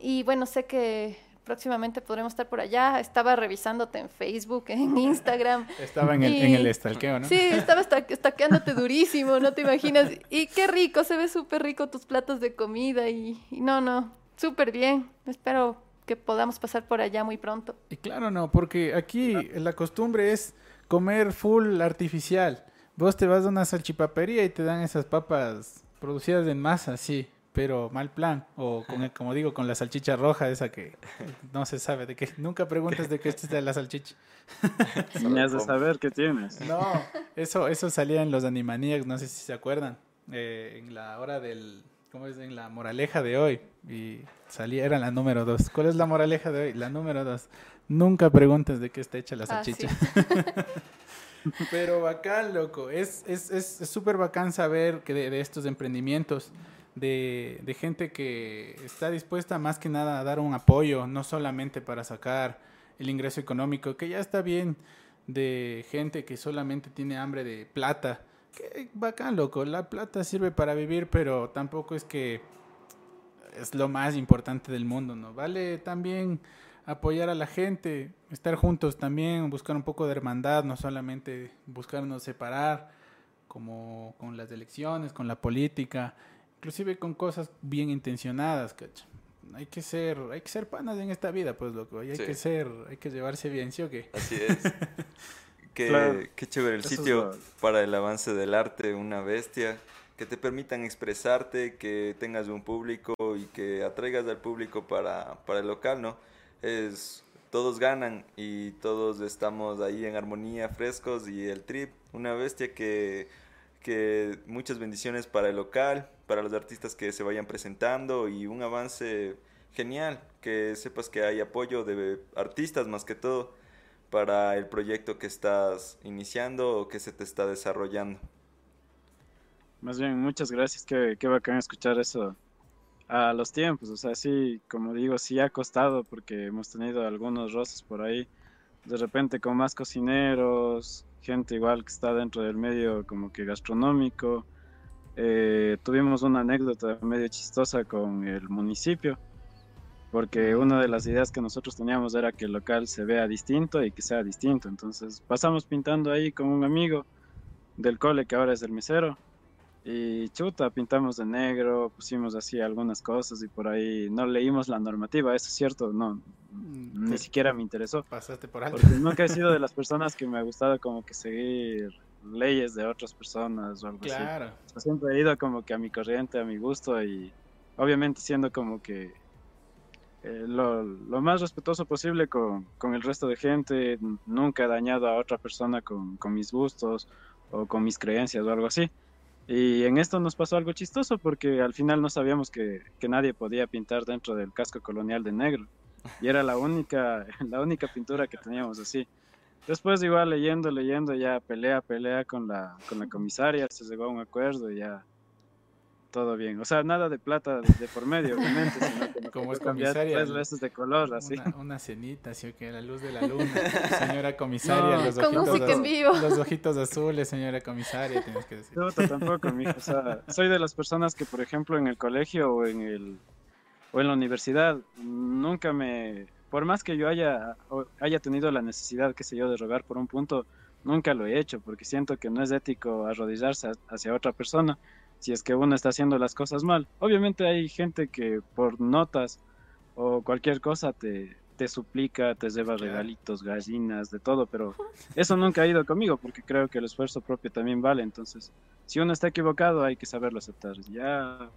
Y bueno, sé que próximamente podremos estar por allá. Estaba revisándote en Facebook, en Instagram. Estaba en el, en el estalqueo, ¿no? Sí, estaba esta- estaqueándote durísimo, no te imaginas. Y qué rico, se ve súper rico tus platos de comida y, y no, no, súper bien. Espero que podamos pasar por allá muy pronto. Y claro, no, porque aquí la costumbre es comer full artificial. Vos te vas a una salchipapería y te dan esas papas producidas en masa, sí, pero mal plan. O con el- como digo, con la salchicha roja, esa que no se sabe de qué. Nunca preguntes de qué es la salchicha. Ni has de saber qué tienes. No, eso, eso salía en los Animaniacs, no sé si se acuerdan. eh, en la hora del. ¿Cómo es? En la moraleja de hoy. Y salía, era la número dos. ¿Cuál es la moraleja de hoy? La número dos. Nunca preguntes de qué está hecha la Ah, sí. salchicha. Pero bacán, loco. Es es es es súper bacán saber que de, de estos emprendimientos, de, de gente que está dispuesta más que nada a dar un apoyo, no solamente para sacar el ingreso económico, que ya está bien, de gente que solamente tiene hambre de plata. Que bacán, loco. La plata sirve para vivir, pero tampoco es que es lo más importante del mundo, ¿no? Vale también apoyar a la gente, estar juntos también, buscar un poco de hermandad, no solamente buscarnos separar, como con las elecciones, con la política, inclusive con cosas bien intencionadas, ¿cacha? Hay que ser, hay que ser panas en esta vida, pues loco, y hay Sí. que ser, hay que llevarse bien, ¿sí o qué? Así es. Qué, Claro. qué chévere el es sitio para el avance del arte, una bestia. Que te permitan expresarte, que tengas un público público y que atraigas al público para, para el local, ¿no? Es, todos ganan y todos estamos ahí en armonía, frescos y el trip, una bestia que, que muchas bendiciones para el local, para los artistas que se vayan presentando y un avance genial, que sepas que hay apoyo de artistas más que todo para el proyecto que estás iniciando o que se te está desarrollando. Más bien, muchas gracias, qué, qué bacán escuchar eso a los tiempos, o sea, sí, como digo, sí ha costado porque hemos tenido algunos roces por ahí, de repente con más cocineros, gente igual que está dentro del medio como que gastronómico. Eh, tuvimos una anécdota medio chistosa con el municipio, porque una de las ideas que nosotros teníamos era que el local se vea distinto y que sea distinto. Entonces pasamos pintando ahí con un amigo del cole que ahora es el mesero y chuta, pintamos de negro, pusimos así algunas cosas y por ahí no leímos la normativa, eso es cierto, no, Mm, ni siquiera me interesó. Pasaste por alto. Porque nunca he sido de las personas que me ha gustado como que seguir leyes de otras personas o algo así. Claro. O sea, siempre he ido como que a mi corriente, a mi gusto y obviamente siendo como que eh, lo, lo más respetuoso posible con, con el resto de gente, nunca he dañado a otra persona con, con mis gustos o con mis creencias o algo así. Y en esto nos pasó algo chistoso porque al final no sabíamos que, que nadie podía pintar dentro del casco colonial de negro. Y era la única, la única pintura que teníamos así. Después igual leyendo, leyendo, ya pelea, pelea con la, con la comisaria, se llegó a un acuerdo y ya todo bien. O sea, nada de plata de, por medio, obviamente, sino que Como es comisaria, tres veces de color, así. Una, una cenita, así que la luz de la luna. Señora comisaria, No. los Con ojitos música en azu- vivo. Los ojitos azules, señora comisaria, tienes que decir. No, tampoco, mijo. O sea, soy de las personas que, por ejemplo, en el colegio o en el o en la universidad, nunca me, por más que yo haya haya tenido la necesidad, qué sé yo, de rogar por un punto, nunca lo he hecho, porque siento que no es ético arrodillarse hacia otra persona si es que uno está haciendo las cosas mal. Obviamente hay gente que por notas o cualquier cosa te, te suplica, te lleva Claro. regalitos, gallinas, de todo, pero eso nunca ha ido conmigo porque creo que el esfuerzo propio también vale. Entonces, si uno está equivocado, hay que saberlo aceptar. Ya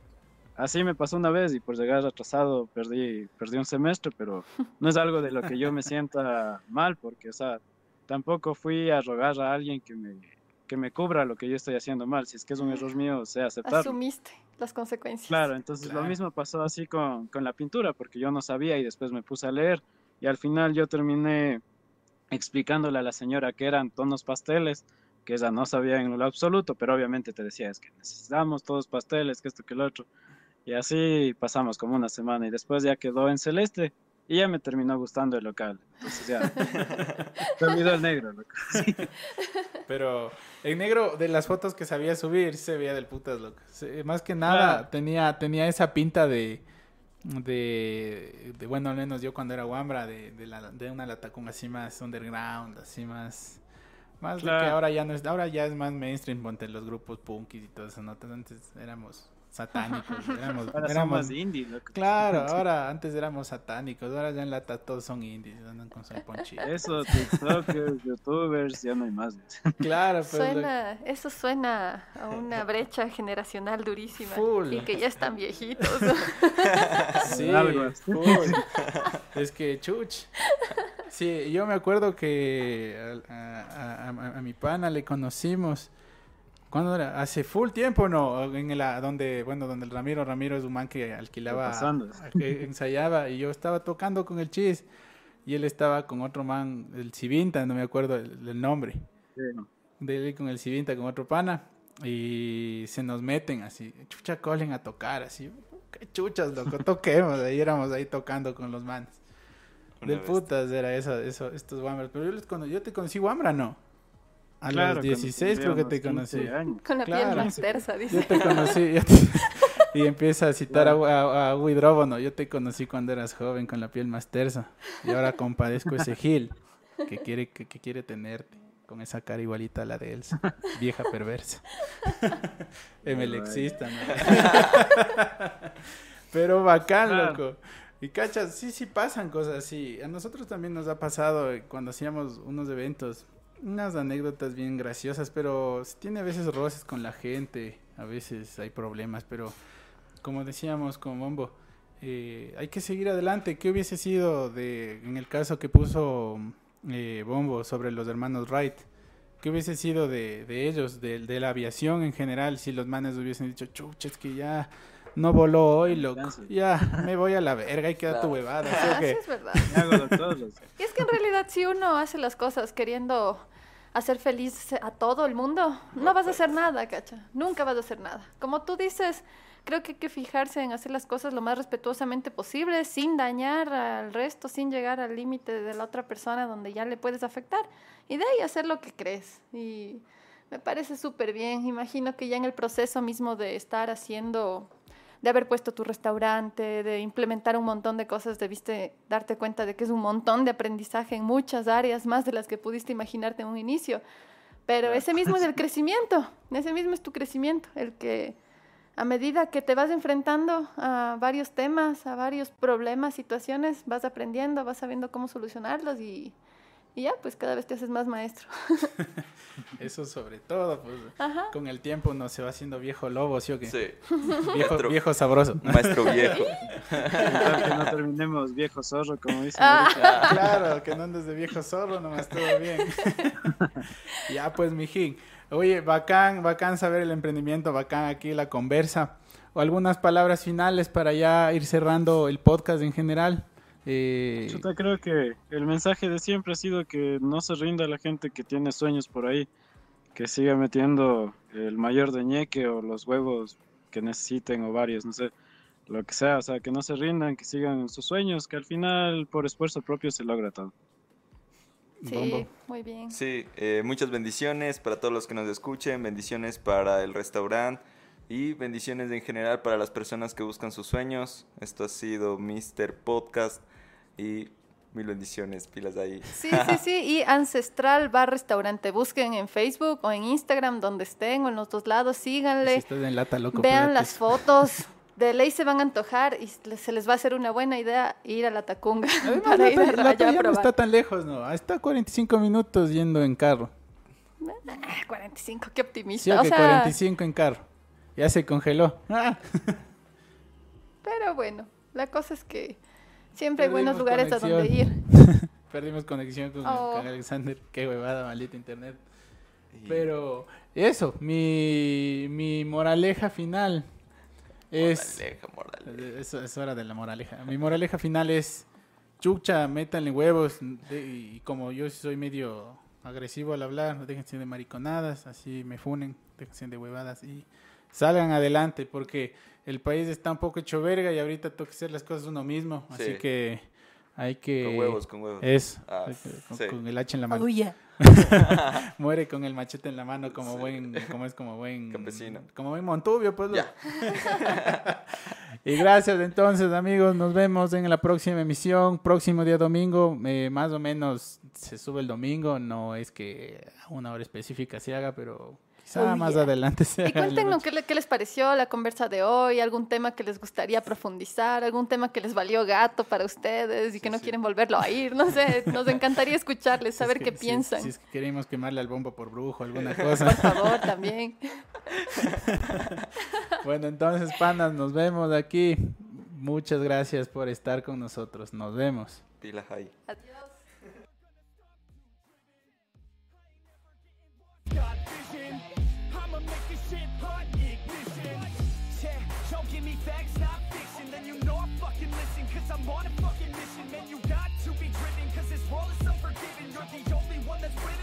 así me pasó una vez y por llegar atrasado perdí, perdí un semestre, pero no es algo de lo que yo me sienta mal porque, o sea, tampoco fui a rogar a alguien que me, que me cubra lo que yo estoy haciendo mal. Si es que es un error mío, sé aceptarlo. Asumiste las consecuencias. Claro, entonces Claro. lo mismo pasó así con, con la pintura, porque yo no sabía y después me puse a leer y al final yo terminé explicándole a la señora que eran tonos pasteles, que ella no sabía en lo absoluto, pero obviamente te decía, es que necesitamos todos pasteles, que esto, que lo otro. Y así pasamos como una semana y después ya quedó en celeste y ya me terminó gustando el local. Entonces ya, el negro, loco. Pero en negro, de las fotos que sabía subir, se veía del putas, loco. Más que nada, Claro. tenía, tenía esa pinta de, de, de, bueno, al menos yo cuando era Wambra, de, de, la, de una latacunga así más underground, así más... Más de que Claro. ahora ya no es, ahora ya es más mainstream, ponte los grupos punkis y todo eso, ¿no? Antes éramos satánicos, éramos, Ahora son éramos más indie, loco. Claro, ahora antes éramos satánicos, ahora ya en lata todos son indies, andan con su ponchito. Eso, TikTokers, YouTubers, ya no hay más. Claro, pero lo- Suena, eso suena a una brecha generacional durísima. Full. Y que ya están viejitos. sí, full. es que chuch. Sí, yo me acuerdo que a, a- a- a mi pana le conocimos. ¿Cuándo era? Hace full tiempo, ¿no? En la, donde, bueno, donde el Ramiro, Ramiro es un man que alquilaba, pasando. que ensayaba y yo estaba tocando con el Chis y él estaba con otro man, el Civinta, no me acuerdo el, el nombre. Sí. de él con el Civinta, con otro pana, y se nos meten así, chucha colen a tocar, así, qué chuchas, loco, toquemos, ahí éramos ahí tocando con los manes. Una Del bestia. putas era eso, eso, estos Wambras, pero yo, les yo te conocí Wambra, ¿no? A Claro, los 16 creo que te conocí. tendría unos 15 años. Con la Claro. piel más tersa, Yo dice. te conocí, yo te- y empieza a citar a, a, a yo te conocí cuando eras joven con la piel más tersa, y ahora compadezco ese Gil que quiere, que, que quiere tenerte. Con esa cara igualita a la de Elsa, vieja perversa. Emelexista, ¿no? Pero bacán, Claro. loco. Y cachas, sí, sí pasan cosas así. A nosotros también nos ha pasado cuando hacíamos unos eventos, unas anécdotas bien graciosas, pero tiene a veces roces con la gente, a veces hay problemas, pero como decíamos con Bombo, eh, hay que seguir adelante. ¿Qué hubiese sido de, en el caso que puso eh, Bombo sobre los hermanos Wright? ¿Qué hubiese sido de, de ellos, de, de la aviación en general, si los manes hubiesen dicho, chucha, es que ya no voló hoy, loco. Ya, me voy a la verga y queda tu huevada. ¿sí o Ah, es verdad. Me hago de todos los- Y es que en realidad si uno hace las cosas queriendo hacer feliz a todo el mundo, no vas a hacer nada, cacha. Nunca vas a hacer nada. Como tú dices, creo que hay que fijarse en hacer las cosas lo más respetuosamente posible, sin dañar al resto, sin llegar al límite de la otra persona donde ya le puedes afectar. Y de ahí hacer lo que crees. Y me parece súper bien. Imagino que ya en el proceso mismo de estar haciendo de haber puesto tu restaurante, de implementar un montón de cosas, debiste darte cuenta de que es un montón de aprendizaje en muchas áreas, más de las que pudiste imaginarte en un inicio. Pero ese mismo es el crecimiento, ese mismo es tu crecimiento, el que a medida que te vas enfrentando a varios temas, a varios problemas, situaciones, vas aprendiendo, vas sabiendo cómo solucionarlos y, y ya, pues cada vez te haces más maestro. Eso sobre todo, pues Ajá. con el tiempo uno se va haciendo viejo lobo, ¿sí o qué? Sí, Viejo, viejo sabroso. maestro viejo. Que no terminemos viejo zorro, como dicen. Ah. ahorita. Claro, que no andes de viejo zorro, nomás todo bien. ya pues, mijín. Oye, bacán, bacán saber el emprendimiento, bacán aquí la conversa. O algunas palabras finales para ya ir cerrando el podcast en general. Eh, Chuta, creo que el mensaje de siempre ha sido que no se rinda la gente que tiene sueños por ahí, que siga metiendo el mayor de ñeque o los huevos que necesiten o varios, no sé, lo que sea, o sea, que no se rindan, que sigan sus sueños, que al final por esfuerzo propio se logra todo. Sí, Bombo. muy bien. Sí, eh, muchas bendiciones para todos los que nos escuchen, bendiciones para el restaurante y bendiciones en general para las personas que buscan sus sueños. Esto ha sido Mr. Podcast y mil bendiciones, pilas ahí. Sí, sí, sí. Y Ancestral Bar Restaurante. Busquen en Facebook o en Instagram, donde estén, o en los dos lados. si Síganle. estás en lata, loco. Vean las fotos. De ley se van a antojar y se les va a hacer una buena idea ir a la Tacunga Además, para ir Lata- a, Lata allá a ya no está tan lejos, ¿no? Está 45 minutos yendo en carro. Ah, 45, qué Sí, optimista. o o que sea, 45 en carro. Ya se congeló. Ah, pero bueno, la cosa es que siempre hay buenos lugares a donde ir. conexión. Perdimos conexión con, Oh. con Alexander. Qué huevada, maldito internet. Pero eso, mi, mi moraleja final es... Moraleja, moraleja. Eso es hora de la moraleja. Mi moraleja final es, chucha, métanle huevos. de- y como yo soy medio agresivo al hablar, no déjense de mariconadas, así me funen, déjense de huevadas y salgan adelante porque el país está un poco hecho verga y ahorita toca hacer las cosas uno mismo. Así Sí. que hay que... Con huevos, con huevos. Eso, Ah, con, sí. con el hacha en la mano. Oh, yeah. Muere con el machete en la mano como Sí. buen, como es como buen Campesino. Como buen Montubio, pues. Ya. y gracias entonces, amigos. Nos vemos en la próxima emisión, próximo día domingo. eh, más o menos se sube el domingo. No es que a una hora específica se haga, pero quizá Oh, más yeah. adelante se Y cuéntenos qué, le- qué les pareció la conversa de hoy, algún tema que les gustaría profundizar, algún tema que les valió gato para ustedes y que no sí. quieren volverlo a ir. No sé, nos encantaría escucharles, Si es saber que- qué piensan. Si, es que queremos quemarle al bombo por brujo, alguna Por cosa. favor, también. bueno, entonces, panas, nos vemos aquí. Muchas gracias por estar con nosotros. Nos vemos. Pilas ahí. Adiós.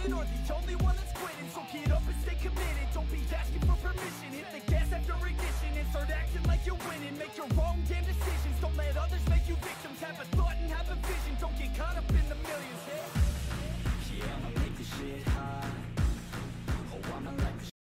Winning, or the only one that's quitting. So get up and stay committed. Don't be asking for permission. Hit the gas after ignition and start acting like you're winning. Make your own damn decisions. Don't let others make you victims. Have a thought and have a vision. Don't get caught up in the millions.